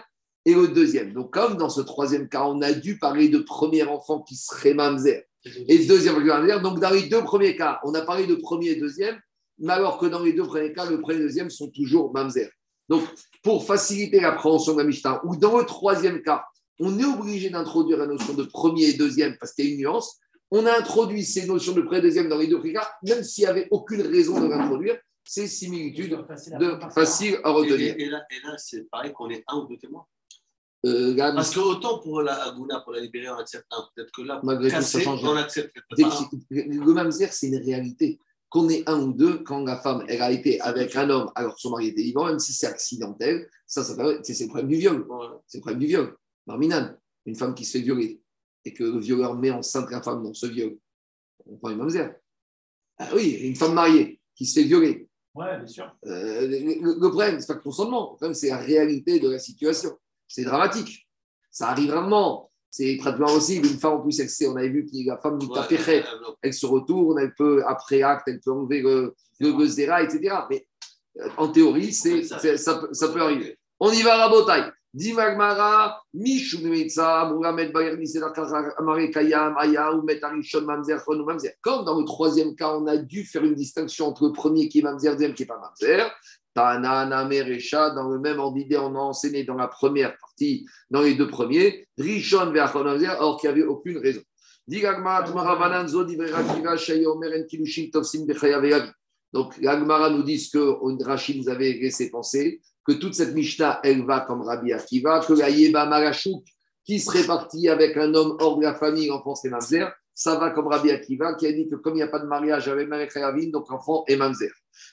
et le deuxième. Donc, comme dans ce troisième cas, on a dû parler de premier enfant qui serait mamzer et le deuxième qui serait mamzer. Donc, dans les deux premiers cas, on a parlé de premier et deuxième, mais alors que dans les deux premiers cas, le premier et le deuxième sont toujours mamzer. Donc, pour faciliter l'appréhension de la Mishnah, ou dans le troisième cas, on est obligé d'introduire la notion de premier et deuxième parce qu'il y a une nuance. On a introduit ces notions de premier et deuxième dans les deux premiers cas, même s'il n'y avait aucune raison de l'introduire. C'est similitude Facile à de facile à Et, retenir. et- et là, et là, c'est pareil qu'on est un ou deux témoins. Euh, là, Parce que autant pour la Aguna, pour la libérer, on accepte un. Peut-être que là, Malgré tout, ça change on accepte Le mamzer, c'est une réalité. Qu'on ait un ou deux, quand la femme elle a été avec un homme alors que son mari était vivant, même si c'est accidentel, ça, c'est le problème du viol. C'est le problème du viol. Marminan, une femme qui se fait violer et que le violeur met enceinte la femme dans ce viol, on prend une mamzer. Ah oui, une femme mariée qui se fait violer. Ouais, bien sûr. Euh, le, le- le problème, c'est pas le consentement. Le problème, c'est la réalité de la situation. C'est dramatique. Ça arrive rarement. C'est pratiquement aussi une femme en plus, elle sait, on avait vu que la femme du Ouais, elle se retourne, elle peut, après acte, elle peut enlever le, le, etc. Mais euh, en théorie, c'est, ça, peut- ça peut arriver. On y va, Rabotai. Dimagmara, Mishum Mitza, Mouramed Bayer, Nisedakar, Amare Kayam, Aya, Arishon, Mamzer, Chon, Mamzer. Comme dans le troisième cas, on a dû faire une distinction entre le premier qui est Mamzer, le deuxième qui n'est pas Mamzer. Et dans le même ordre on a enseigné dans la première partie, dans les deux premiers, Rishon, or qu'il n'y avait aucune raison. En. Donc, l'Agmara nous dit que Rachid nous avait laissé penser que toute cette Mishnah, elle va comme Rabbi Akiva, que la Yeba Malachouk, qui serait parti avec un homme hors de la famille, l'enfant c'est Mamzer, ça va comme Rabbi Akiva, qui a dit que comme il n'y a pas de mariage avec Hayavin, donc l'enfant est Mamzer.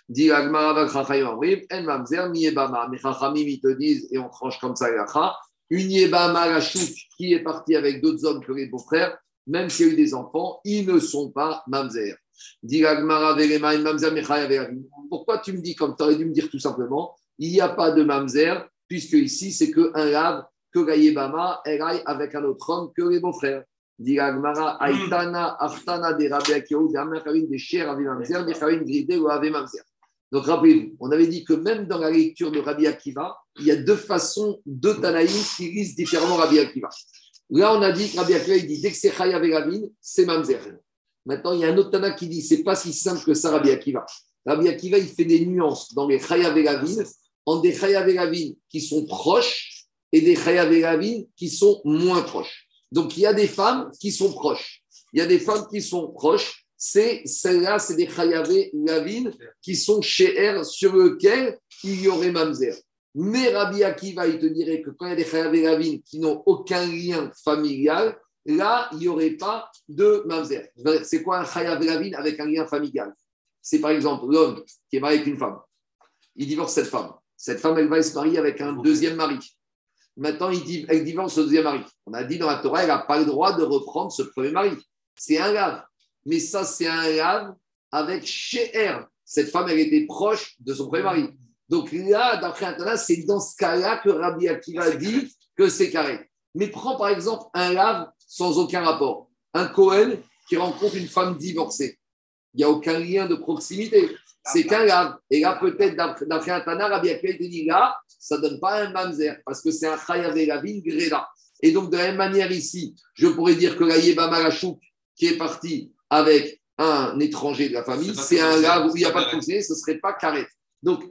Dit Amrim, En Mamzer, mi Yebama. Mais Chachamim, ils te disent, et on tranche comme ça, une Yeba Malachouk qui est parti avec d'autres hommes que les beaux-frères, même s'il y a eu des enfants, ils ne sont pas Mamzer. Dit l'Agmara Velema, En Mamzer. Pourquoi tu me dis, comme tu aurais dû me dire tout simplement, il n'y a pas de mamzer, puisque ici, c'est qu'un lave, que Gaïebama, elle aille avec un autre homme que les beaux-frères. Dit Agmara, Aitana, Aftana, des Rabbi Akiyahu, des Amerkavin, des Cher, Avi Mamzer, des Khavin Gridé ou Ave Mamzer. Donc rappelez-vous, on avait dit que même dans la lecture de Rabbi Akiva, il y a deux façons, deux Tanaïm qui lisent différemment Rabbi Akiva. Là, on a dit que Rabbi Akiva, il dit dès que c'est Chaya c'est Mamzer. Maintenant, il y a un autre Tana qui dit c'est pas si simple que ça, Rabbi Akiva. Rabbi Akiva, il fait des nuances dans les Chaya Veravin en des Chayaveravin qui sont proches et des Chayaveravin qui sont moins proches. Donc, il y a des femmes qui sont proches. Il y a des femmes qui sont proches. C'est celles-là, c'est des Chayaveravin qui sont chez elle sur lequel il y aurait Mamzer. Mais Rabbi Akiva, il te dirait que quand il y a des Chayaveravin qui n'ont aucun lien familial, là, il n'y aurait pas de Mamzer. C'est quoi un Chayaveravin avec un lien familial? C'est par exemple l'homme qui est marié avec une femme. Il divorce cette femme. Cette femme, elle va se marier avec un deuxième mari. Maintenant, elle divorce ce deuxième mari. On a dit dans la Torah, elle n'a pas le droit de reprendre ce premier mari. C'est un lave. Mais ça, c'est un lave avec Sheher. Cette femme, elle était proche de son premier mari. Donc là, d'après Internet, c'est dans ce cas-là que Rabbi Akiva dit que c'est carré. Mais prends par exemple un lave sans aucun rapport. Un Cohen qui rencontre une femme divorcée. Il n'y a aucun lien de proximité. C'est qu'un lave. Et là, peut-être, d'après un Tana, Rabbi Akiva te dit là, ça ne donne pas un mamzer, parce que c'est un chayav lavin greda. Et donc, de la même manière ici, je pourrais dire que la Yeba Malachouk, qui est parti avec un étranger de la famille, C'est un lave où il n'y a pas de proximité, ce ne serait pas carré. Donc,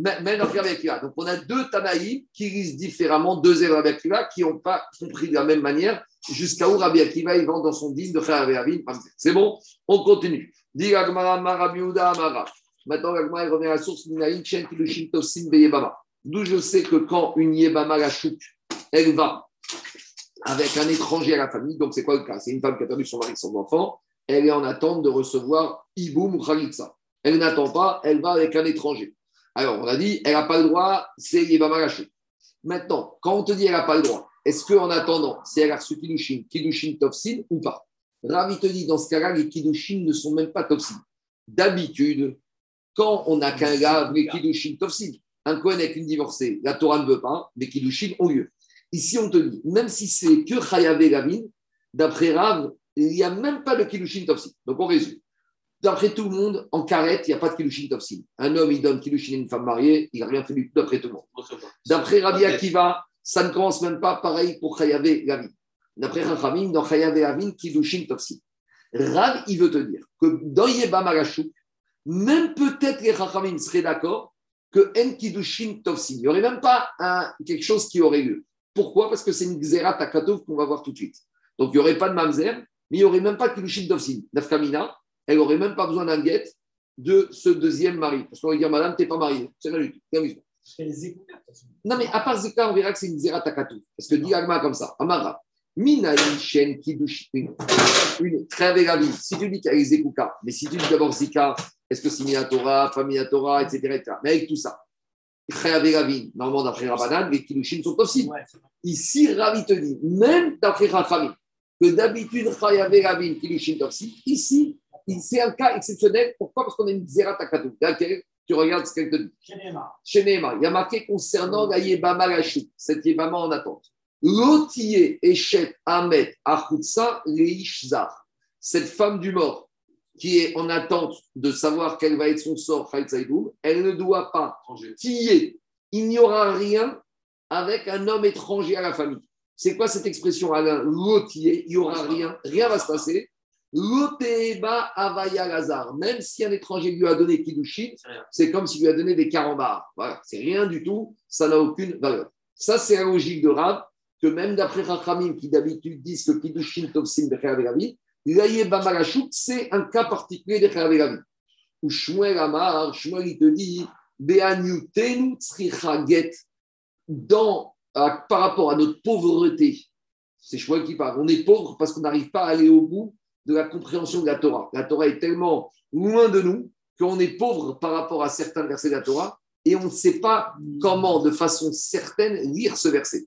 Même Rabbi Akiva. Donc, on a deux Tanaïm qui lisent différemment, deux élèves Rabbi Akiva, qui n'ont pas compris de la même manière, jusqu'à où Rabbi Akiva il vend dans son digne de Chayav Lavin. C'est bon? On continue. Revient à la source Kilushin. D'où je sais que quand une Yébama la elle va avec un étranger à la famille, donc c'est quoi le cas? C'est une femme qui a perdu son mari, son enfant, elle est en attente de recevoir Iboum ou Khalitsa. Elle n'attend pas, elle va avec un étranger. Alors, on a dit, elle n'a pas le droit, c'est Yébama la chouk. Maintenant, quand on te dit elle n'a pas le droit, est-ce qu'en attendant, c'est elle a reçu Kiddushin, Kiddushin Tofsin ou pas? Ravi te dit, dans ce cas-là, les Kiddushin ne sont même pas Tofsin. D'habitude, quand on n'a qu'un gars, les Kiddushin Tofsin, un Kohen avec une divorcée, la Torah ne veut pas, les Kiddushin ont lieu. Ici, on te dit, même si c'est que Chayavé Gavin, d'après Rav, il n'y a même pas de Kiddushin Tofsin. Donc, on résume. D'après tout le monde, en carrette, il n'y a pas de Kiddushin Tofsin. Un homme, il donne Kiddushin à une femme mariée, il n'a rien fait du tout d'après tout le monde. D'après Rabbi Akiva, ça ne commence même pas pareil pour Chayavé Gavin. D'après Rachamim, dans Chayavé Gavin, Kiddushin Tofsin. Rav, il veut te dire que dans Yeba Marachou, même peut-être les Rachamim seraient d'accord que En Kiddushin Tofsin. Il n'y aurait même pas un, quelque chose qui aurait lieu. Pourquoi? Parce que c'est une Xerat Takatov qu'on va voir tout de suite. Donc il n'y aurait pas de Mamzer, mais il n'y aurait même pas de Kiddushin Tofsin. Nafkamina, elle n'aurait même pas besoin d'un guet de ce deuxième mari. Parce qu'on va dire, madame, tu n'es pas mariée. C'est rien du tout. Non, mais à part Zika, on verra que c'est une Xerat Takatov. Parce que dit Agma comme ça, Amara. Mina Shen Kiddushin, une très belle. Si tu dis qu'il y a les Zekuka, mais si tu dis d'abord Zika, est-ce que c'est Minatora, pas Minatora, etc., etc. Mais avec tout ça, Ravin, normalement d'après Rabbanan, les Kiddushin sont possibles. Ici, Ravi te dit, même d'après Rachamim, que d'habitude, Ravin, Kiddushin possible, ici, c'est un cas exceptionnel. Pourquoi? Parce qu'on a une Zera Takatou. Tu regardes ce qu'elle te dit. Chez Neema, il y a marqué concernant la Yebama Lachou, cette Yebama en attente. Lotiye Eshet Ahmed Achutsa Leishzar, cette femme du mort qui est en attente de savoir quel va être son sort, elle ne doit pas tiller. Il n'y aura rien avec un homme étranger à la famille. C'est quoi cette expression, Alain? Lotiye, il n'y aura rien, rien va se passer. Loteba Avaya Lazar, même si un étranger lui a donné Kiddushin, c'est comme s'il lui a donné des carambars. Voilà, c'est rien du tout, ça n'a aucune valeur. Ça, c'est la logique de Rav que même d'après Rachamim, qui d'habitude disent que Kiddushin Tovsim Bechayav L'aïe c'est un cas particulier de Chayav Où Shmuel Amar, Shmuel il te dit, Be'anyutenu get dans, par rapport à notre pauvreté. C'est Shmuel qui parle. On est pauvre parce qu'on n'arrive pas à aller au bout de la compréhension de la Torah. La Torah est tellement loin de nous qu'on est pauvre par rapport à certains versets de la Torah et on ne sait pas comment, de façon certaine, lire ce verset.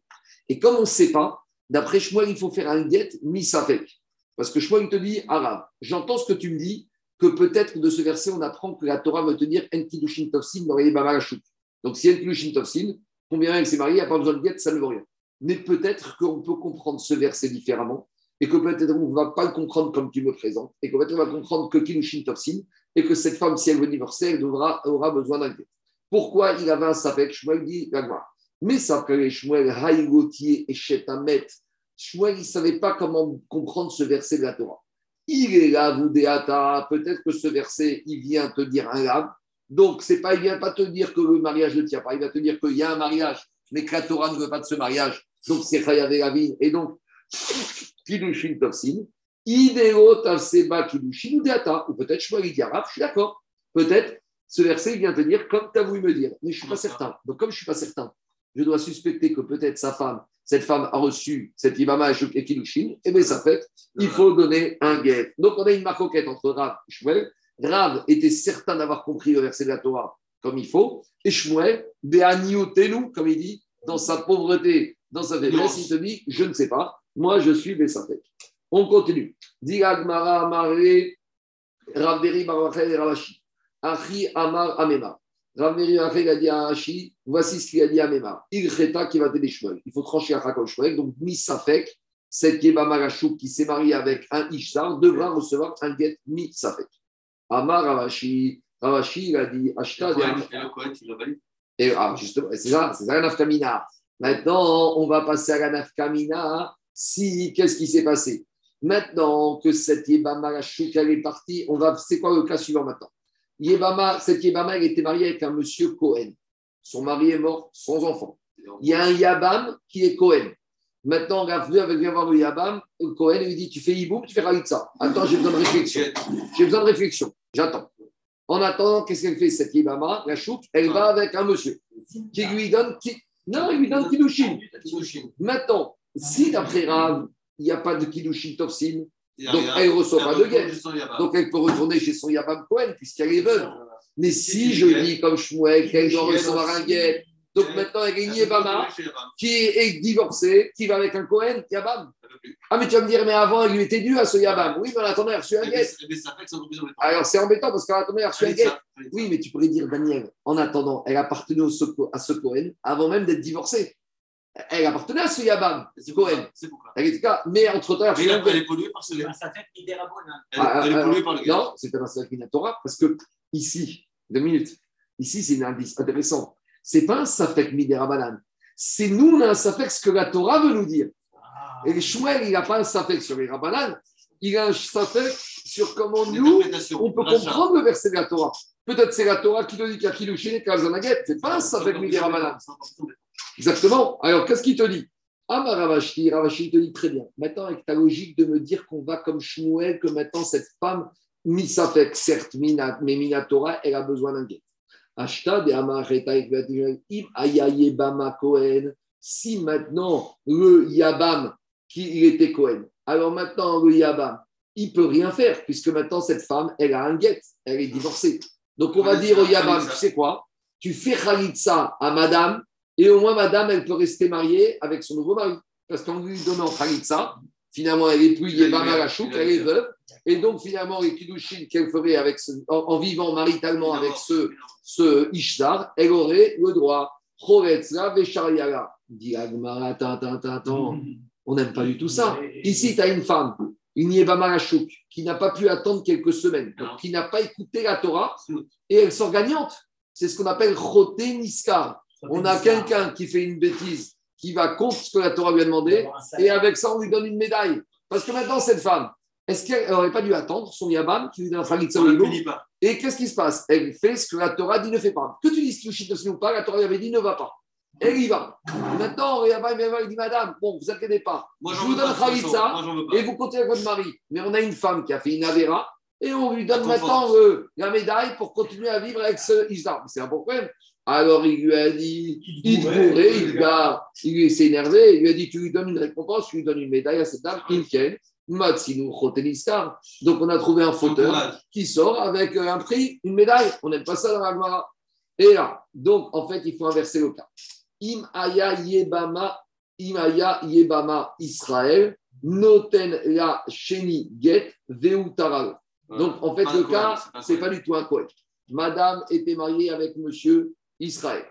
Et comme on ne sait pas, d'après Shmuel, il faut faire un get misafek. Parce que Shmuel te dit, arabe, j'entends ce que tu me dis, que peut-être de ce verset, on apprend que la Torah veut te dire Enkidushin les Donc si Enkidushin Tovsin, combien elle s'est marié, il n'y a pas besoin de get, ça ne veut rien. Mais peut-être qu'on peut comprendre ce verset différemment et que peut-être on ne va pas le comprendre comme tu me présentes et qu'on va comprendre que Kidushin Tovsin et que cette femme, si elle veut divorcer, elle devra, aura besoin d'un get. Pourquoi il avait un sapek Shmuel dit, la gloire. Mais s'appelait Shmuel Haïgotier et Shetamet. Shmuel, il ne savait pas comment comprendre ce verset de la Torah. Il est là, vous peut-être que ce verset, il vient te dire un lave. Donc, c'est pas, il ne vient pas te dire que le mariage ne tient pas. Il va te dire qu'il y a un mariage, mais que la Torah ne veut pas de ce mariage. Donc, c'est Chayavé la vie. Et donc, Kidushin Tofsin, Ideo Tavseba Kidushin ou Deata. Ou peut-être Shmuel, il dit arabe, je suis d'accord. Peut-être ce verset, il vient te dire comme tu as voulu me dire. Mais je ne suis pas certain. Donc, comme je ne suis pas certain, je dois suspecter que peut-être sa femme, cette femme a reçu cette imama et Kilushin, et bien ça fait, il faut donner un guet. Donc on a une maroquette entre Rav et Shmuel. Rav était certain d'avoir compris le verset de la Torah comme il faut, et Shmuel, Be'aniotenu, comme il dit, dans sa pauvreté, dans sa faiblesse, il te dit, je ne sais pas, moi je suis Bessafek. On continue. Digagmara Amare, Ravderi et Ravashi. Achi Amar Amema. Ravneri a dit à Hachi, voici ce qu'il a dit à Mema. Il qui va. Il faut trancher à Chakol Shmuel. Donc, Misafek, cette Keba qui s'est mariée avec un Ishtar, devra recevoir un get Misafek. Amar Ravashi, Ravashi, il a dit Ashta. Et ah, justement, c'est ça, c'est ça la nafkamina. Maintenant, on va passer à la nafkamina. Si, qu'est-ce qui s'est passé? Maintenant que cette Yeba Marachou, elle est partie, on va, c'est quoi le cas suivant maintenant? Yébama, cette Yébama, elle était mariée avec un monsieur Cohen. Son mari est mort sans enfant. Il y a un Yabam qui est Cohen. Maintenant, la veuve vient voir le Yabam, le Cohen lui dit Tu fais Iboum, tu fais ça. Attends, j'ai besoin de réflexion. J'ai besoin de réflexion. J'attends. En attendant, qu'est-ce qu'elle fait cette Yébama La chouk, elle va avec un monsieur. qui lui donne. Qui... Non, il lui donne. Kiddushin. Maintenant, si d'après Rav, il n'y a pas de y a donc elle ne reçoit pas de guet. Donc elle peut retourner chez son Yabam Cohen, puisqu'elle est veuve. Mais si je dis comme Shmuel qu'elle doit recevoir un guet, donc maintenant elle est Yébama, qui est divorcée, qui va avec un Cohen, Yabam. Ah, mais tu vas me dire, mais avant, elle lui était due à ce Yabam. Oui, mais en attendant, elle a reçu un Et guet. Alors c'est embêtant parce qu'en attendant, elle a reçu un guet. Oui, mais tu pourrais dire, Daniel, en attendant, elle appartenait à ce Cohen avant même d'être divorcée. Elle appartenait à ce Yabam, C'est Cohen. C'est pour ça. Elle était là, mais entre-temps, elle elle elle est polluée par ce Bonan. Elle Ah, elle est ah, polluée par le gars. Non, c'est pas un Safek Torah, parce que ici, deux minutes, ici c'est un indice intéressant. C'est pas un Safek Midera C'est nous, on a un Safek ce que la Torah veut nous dire. Ah. Et Shmuel, il n'a pas un Safek sur les Rabbanan, il a un Safek sur comment nous, on peut comprendre le verset de la Torah. Peut-être c'est la Torah qui te dit qu'il y a Kilushin et Kazanaget. C'est pas un Safek Midera Exactement. Alors, qu'est-ce qu'il te dit? Ah, ma Ravashi, Ravashi te dit très bien. Maintenant, avec ta logique de me dire qu'on va comme Shmuel, que maintenant cette femme, Misafek, certes, Mina- mais Minatora, elle a besoin d'un guet. Ayayebama Kohen. Si maintenant le Yabam, qui il était Kohen, alors maintenant le Yabam, il peut rien faire, puisque maintenant cette femme, elle a un guet, elle est divorcée. Donc on va dire au Yabam, tu sais quoi? Tu fais Khalitsa à madame, et au moins, madame, elle peut rester mariée avec son nouveau mari. Parce qu'en lui donnant Khalitsa, finalement, elle n'est plus Yébama la chouk, elle est eu- veuve. Et donc, finalement, les Kiddushin qu'elle ferait avec ce- en, en vivant maritalement avec ce, ce Ishtar, elle aurait le droit. Choretzla Veshariala. Dit Agmara, attends. On n'aime pas du tout ça. Ici, tu as une femme, une Yébama la chouk, qui n'a pas pu attendre quelques semaines, donc qui n'a pas écouté la Torah, et elle sort gagnante. C'est ce qu'on appelle Chote Niskar. On a quelqu'un qui fait une bêtise, qui va contre ce que la Torah lui a demandé, et avec ça, on lui donne une médaille. Parce que maintenant, cette femme, est-ce qu'elle n'aurait pas dû attendre son Yabam qui lui donne un ne. Et qu'est-ce qui se passe? Elle fait ce que la Torah dit ne fait pas. Que tu dises Kilushin Tossin ou pas, la Torah lui avait dit ne va pas. Elle y va. Maintenant, il dit Madame, bon, vous inquiétez pas, Moi, je vous donne. Khalitsa et vous continuez avec votre mari. Mais on a une femme qui a fait une Avera et on lui donne maintenant euh, la médaille pour continuer à vivre avec ce Islam. C'est un bon problème. Alors il lui a dit, il bourré, il, a- s'est énervé, il lui a dit Tu lui donnes une récompense, tu lui donnes une médaille à cette dame, Inken, Matsinu Khotelistar. Donc on a trouvé un fauteur qui sort avec euh, un prix, une médaille. On n'aime pas ça dans la Gemara. Et là, donc en fait, il faut inverser le cas. Im aya yebama, im aya yebama Israël, noten la sheni get veutaral. Donc en fait, le cas, c'est pas du tout un. Madame était mariée avec monsieur Israël.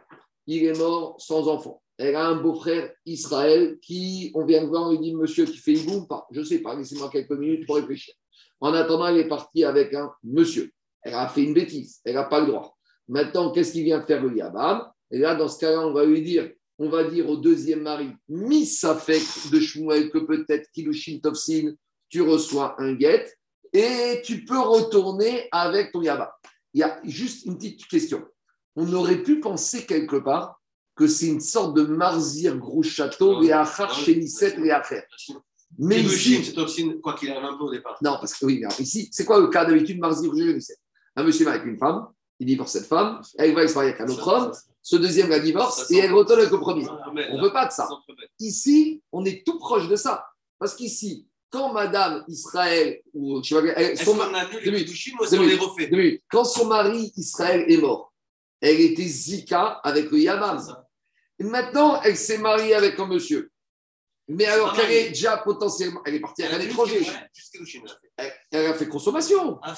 Il est mort sans enfant. Elle a un beau-frère Israël qui, on vient de voir, on lui dit Monsieur, tu fais hibou ou pas Je ne sais pas, laissez-moi quelques minutes pour réfléchir. En attendant, elle est partie avec un monsieur. Elle a fait une bêtise, elle n'a pas le droit. Maintenant, qu'est-ce qu'il vient de faire le Yabam? Et là, dans ce cas-là, on va lui dire on va dire au deuxième mari, Misafek de Shmuel, que peut-être Kilushin Tovsin, tu reçois un guet et tu peux retourner avec ton Yabam. Il y a juste une petite question. On aurait pu penser quelque part que c'est une sorte de marzir gros château, et achar non, chénisset, et acher. Mais ici, quoi qu'il arrive un peu au départ. non, parce que oui, alors ici, c'est quoi le cas d'habitude marzir chénisset Un monsieur avec une femme, il divorce cette femme, elle va se marier avec un autre homme, ce deuxième la divorce et elle retourne avec le premier. On ne veut pas de ça. Ici, on est tout proche de ça. Parce qu'ici, quand Madame Israël, ou je elle- son, quand son mari Israël est mort, elle était Zika avec le Yamam. Et maintenant, elle s'est mariée avec un monsieur. Mais alors qu'elle est déjà potentiellement, elle est partie avec un Juste étranger. Kiddushin, Juste Kiddushin, elle a fait. Elle, elle a fait consommation. Ah.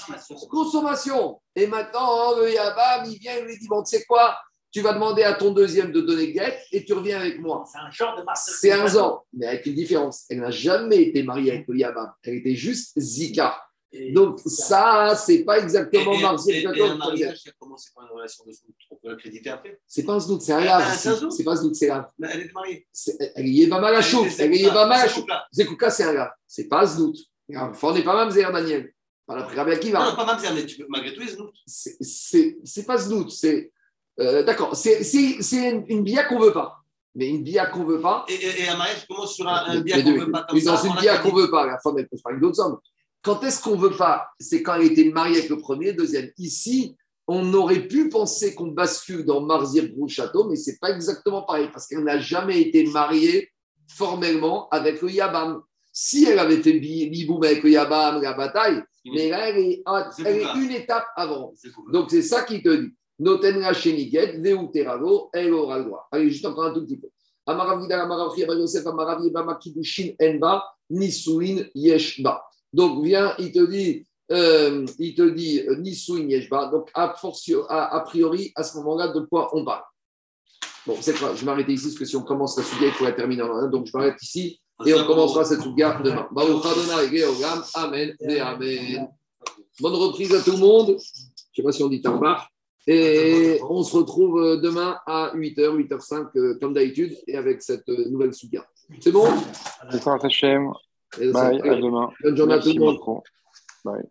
Consommation. Et maintenant, le Yabam, il vient, il lui dit Bon, tu sais quoi? Tu vas demander à ton deuxième de donner guette et tu reviens avec moi. C'est un genre de. C'est un an, mais avec une différence. Elle n'a jamais été mariée avec le Yabam. Elle était juste Zika. Et- Donc, ça, c'est pas exactement Et- Marzir et- un mariage qui a commencé par une relation de couple, on peut l'accréditer après. C'est pas un c'est un Ah, lave. c'est un znout C'est pas un znout, c'est un Mais elle est mariée. Elle est Yébama la chouk. Elle est chouk. couple-là. Zekouka, c'est un gars. C'est pas Znout. Enfin, on n'est pas Mamzer, Daniel. Pas la Non, Akiva. non, pas Mamzer, mais tu peux, malgré tout, les Znout. C'est- pas Znout. C'est. Euh, D'accord. C'est une, une bia qu'on veut pas. Mais une bia qu'on veut pas. Et, et, et un mariage commence sur un, un deux. qu'on veut pas comme Mais ça. dans une bia qu'on dit. veut pas, la femme, elle peut se marier d'autres hommes. Quand est-ce qu'on veut pas? C'est quand elle était mariée avec le premier, deuxième. Ici, on aurait pu penser qu'on bascule dans Marzir Château, mais ce n'est pas exactement pareil, parce qu'elle n'a jamais été mariée formellement avec le Yabam. Si elle avait fait Biboum avec le Yabam, la bataille, mais là, elle est, elle est une étape avant. Donc, c'est ça qui te dit. Noten la sheniget, veuterago, elle aura le droit. Allez, juste encore un tout petit peu. Amaravida, Amaravri, Yosef, Amaravi, Bamakidushin, Enba, Nisuin, Yeshba. Donc, viens, il te dit, euh, il te dit euh, Nisuin, Yeshba. Donc, a, fortio, a, priori, à ce moment-là, de quoi on parle Bon, c'est pas, je vais m'arrêter ici, parce que si on commence la sugia, il faut la terminer en un. Donc, je m'arrête ici et on commencera cette sugia demain. Amen et Amen. Bonne reprise à tout le monde. Je ne sais pas si on dit Tarbar. Et on se retrouve euh, demain à 8h, 8h05, comme d'habitude, et avec cette euh, nouvelle sugia. C'est bon? Bonsoir Hachem. Bye, à demain. Bonne journée à tout le monde. Bye.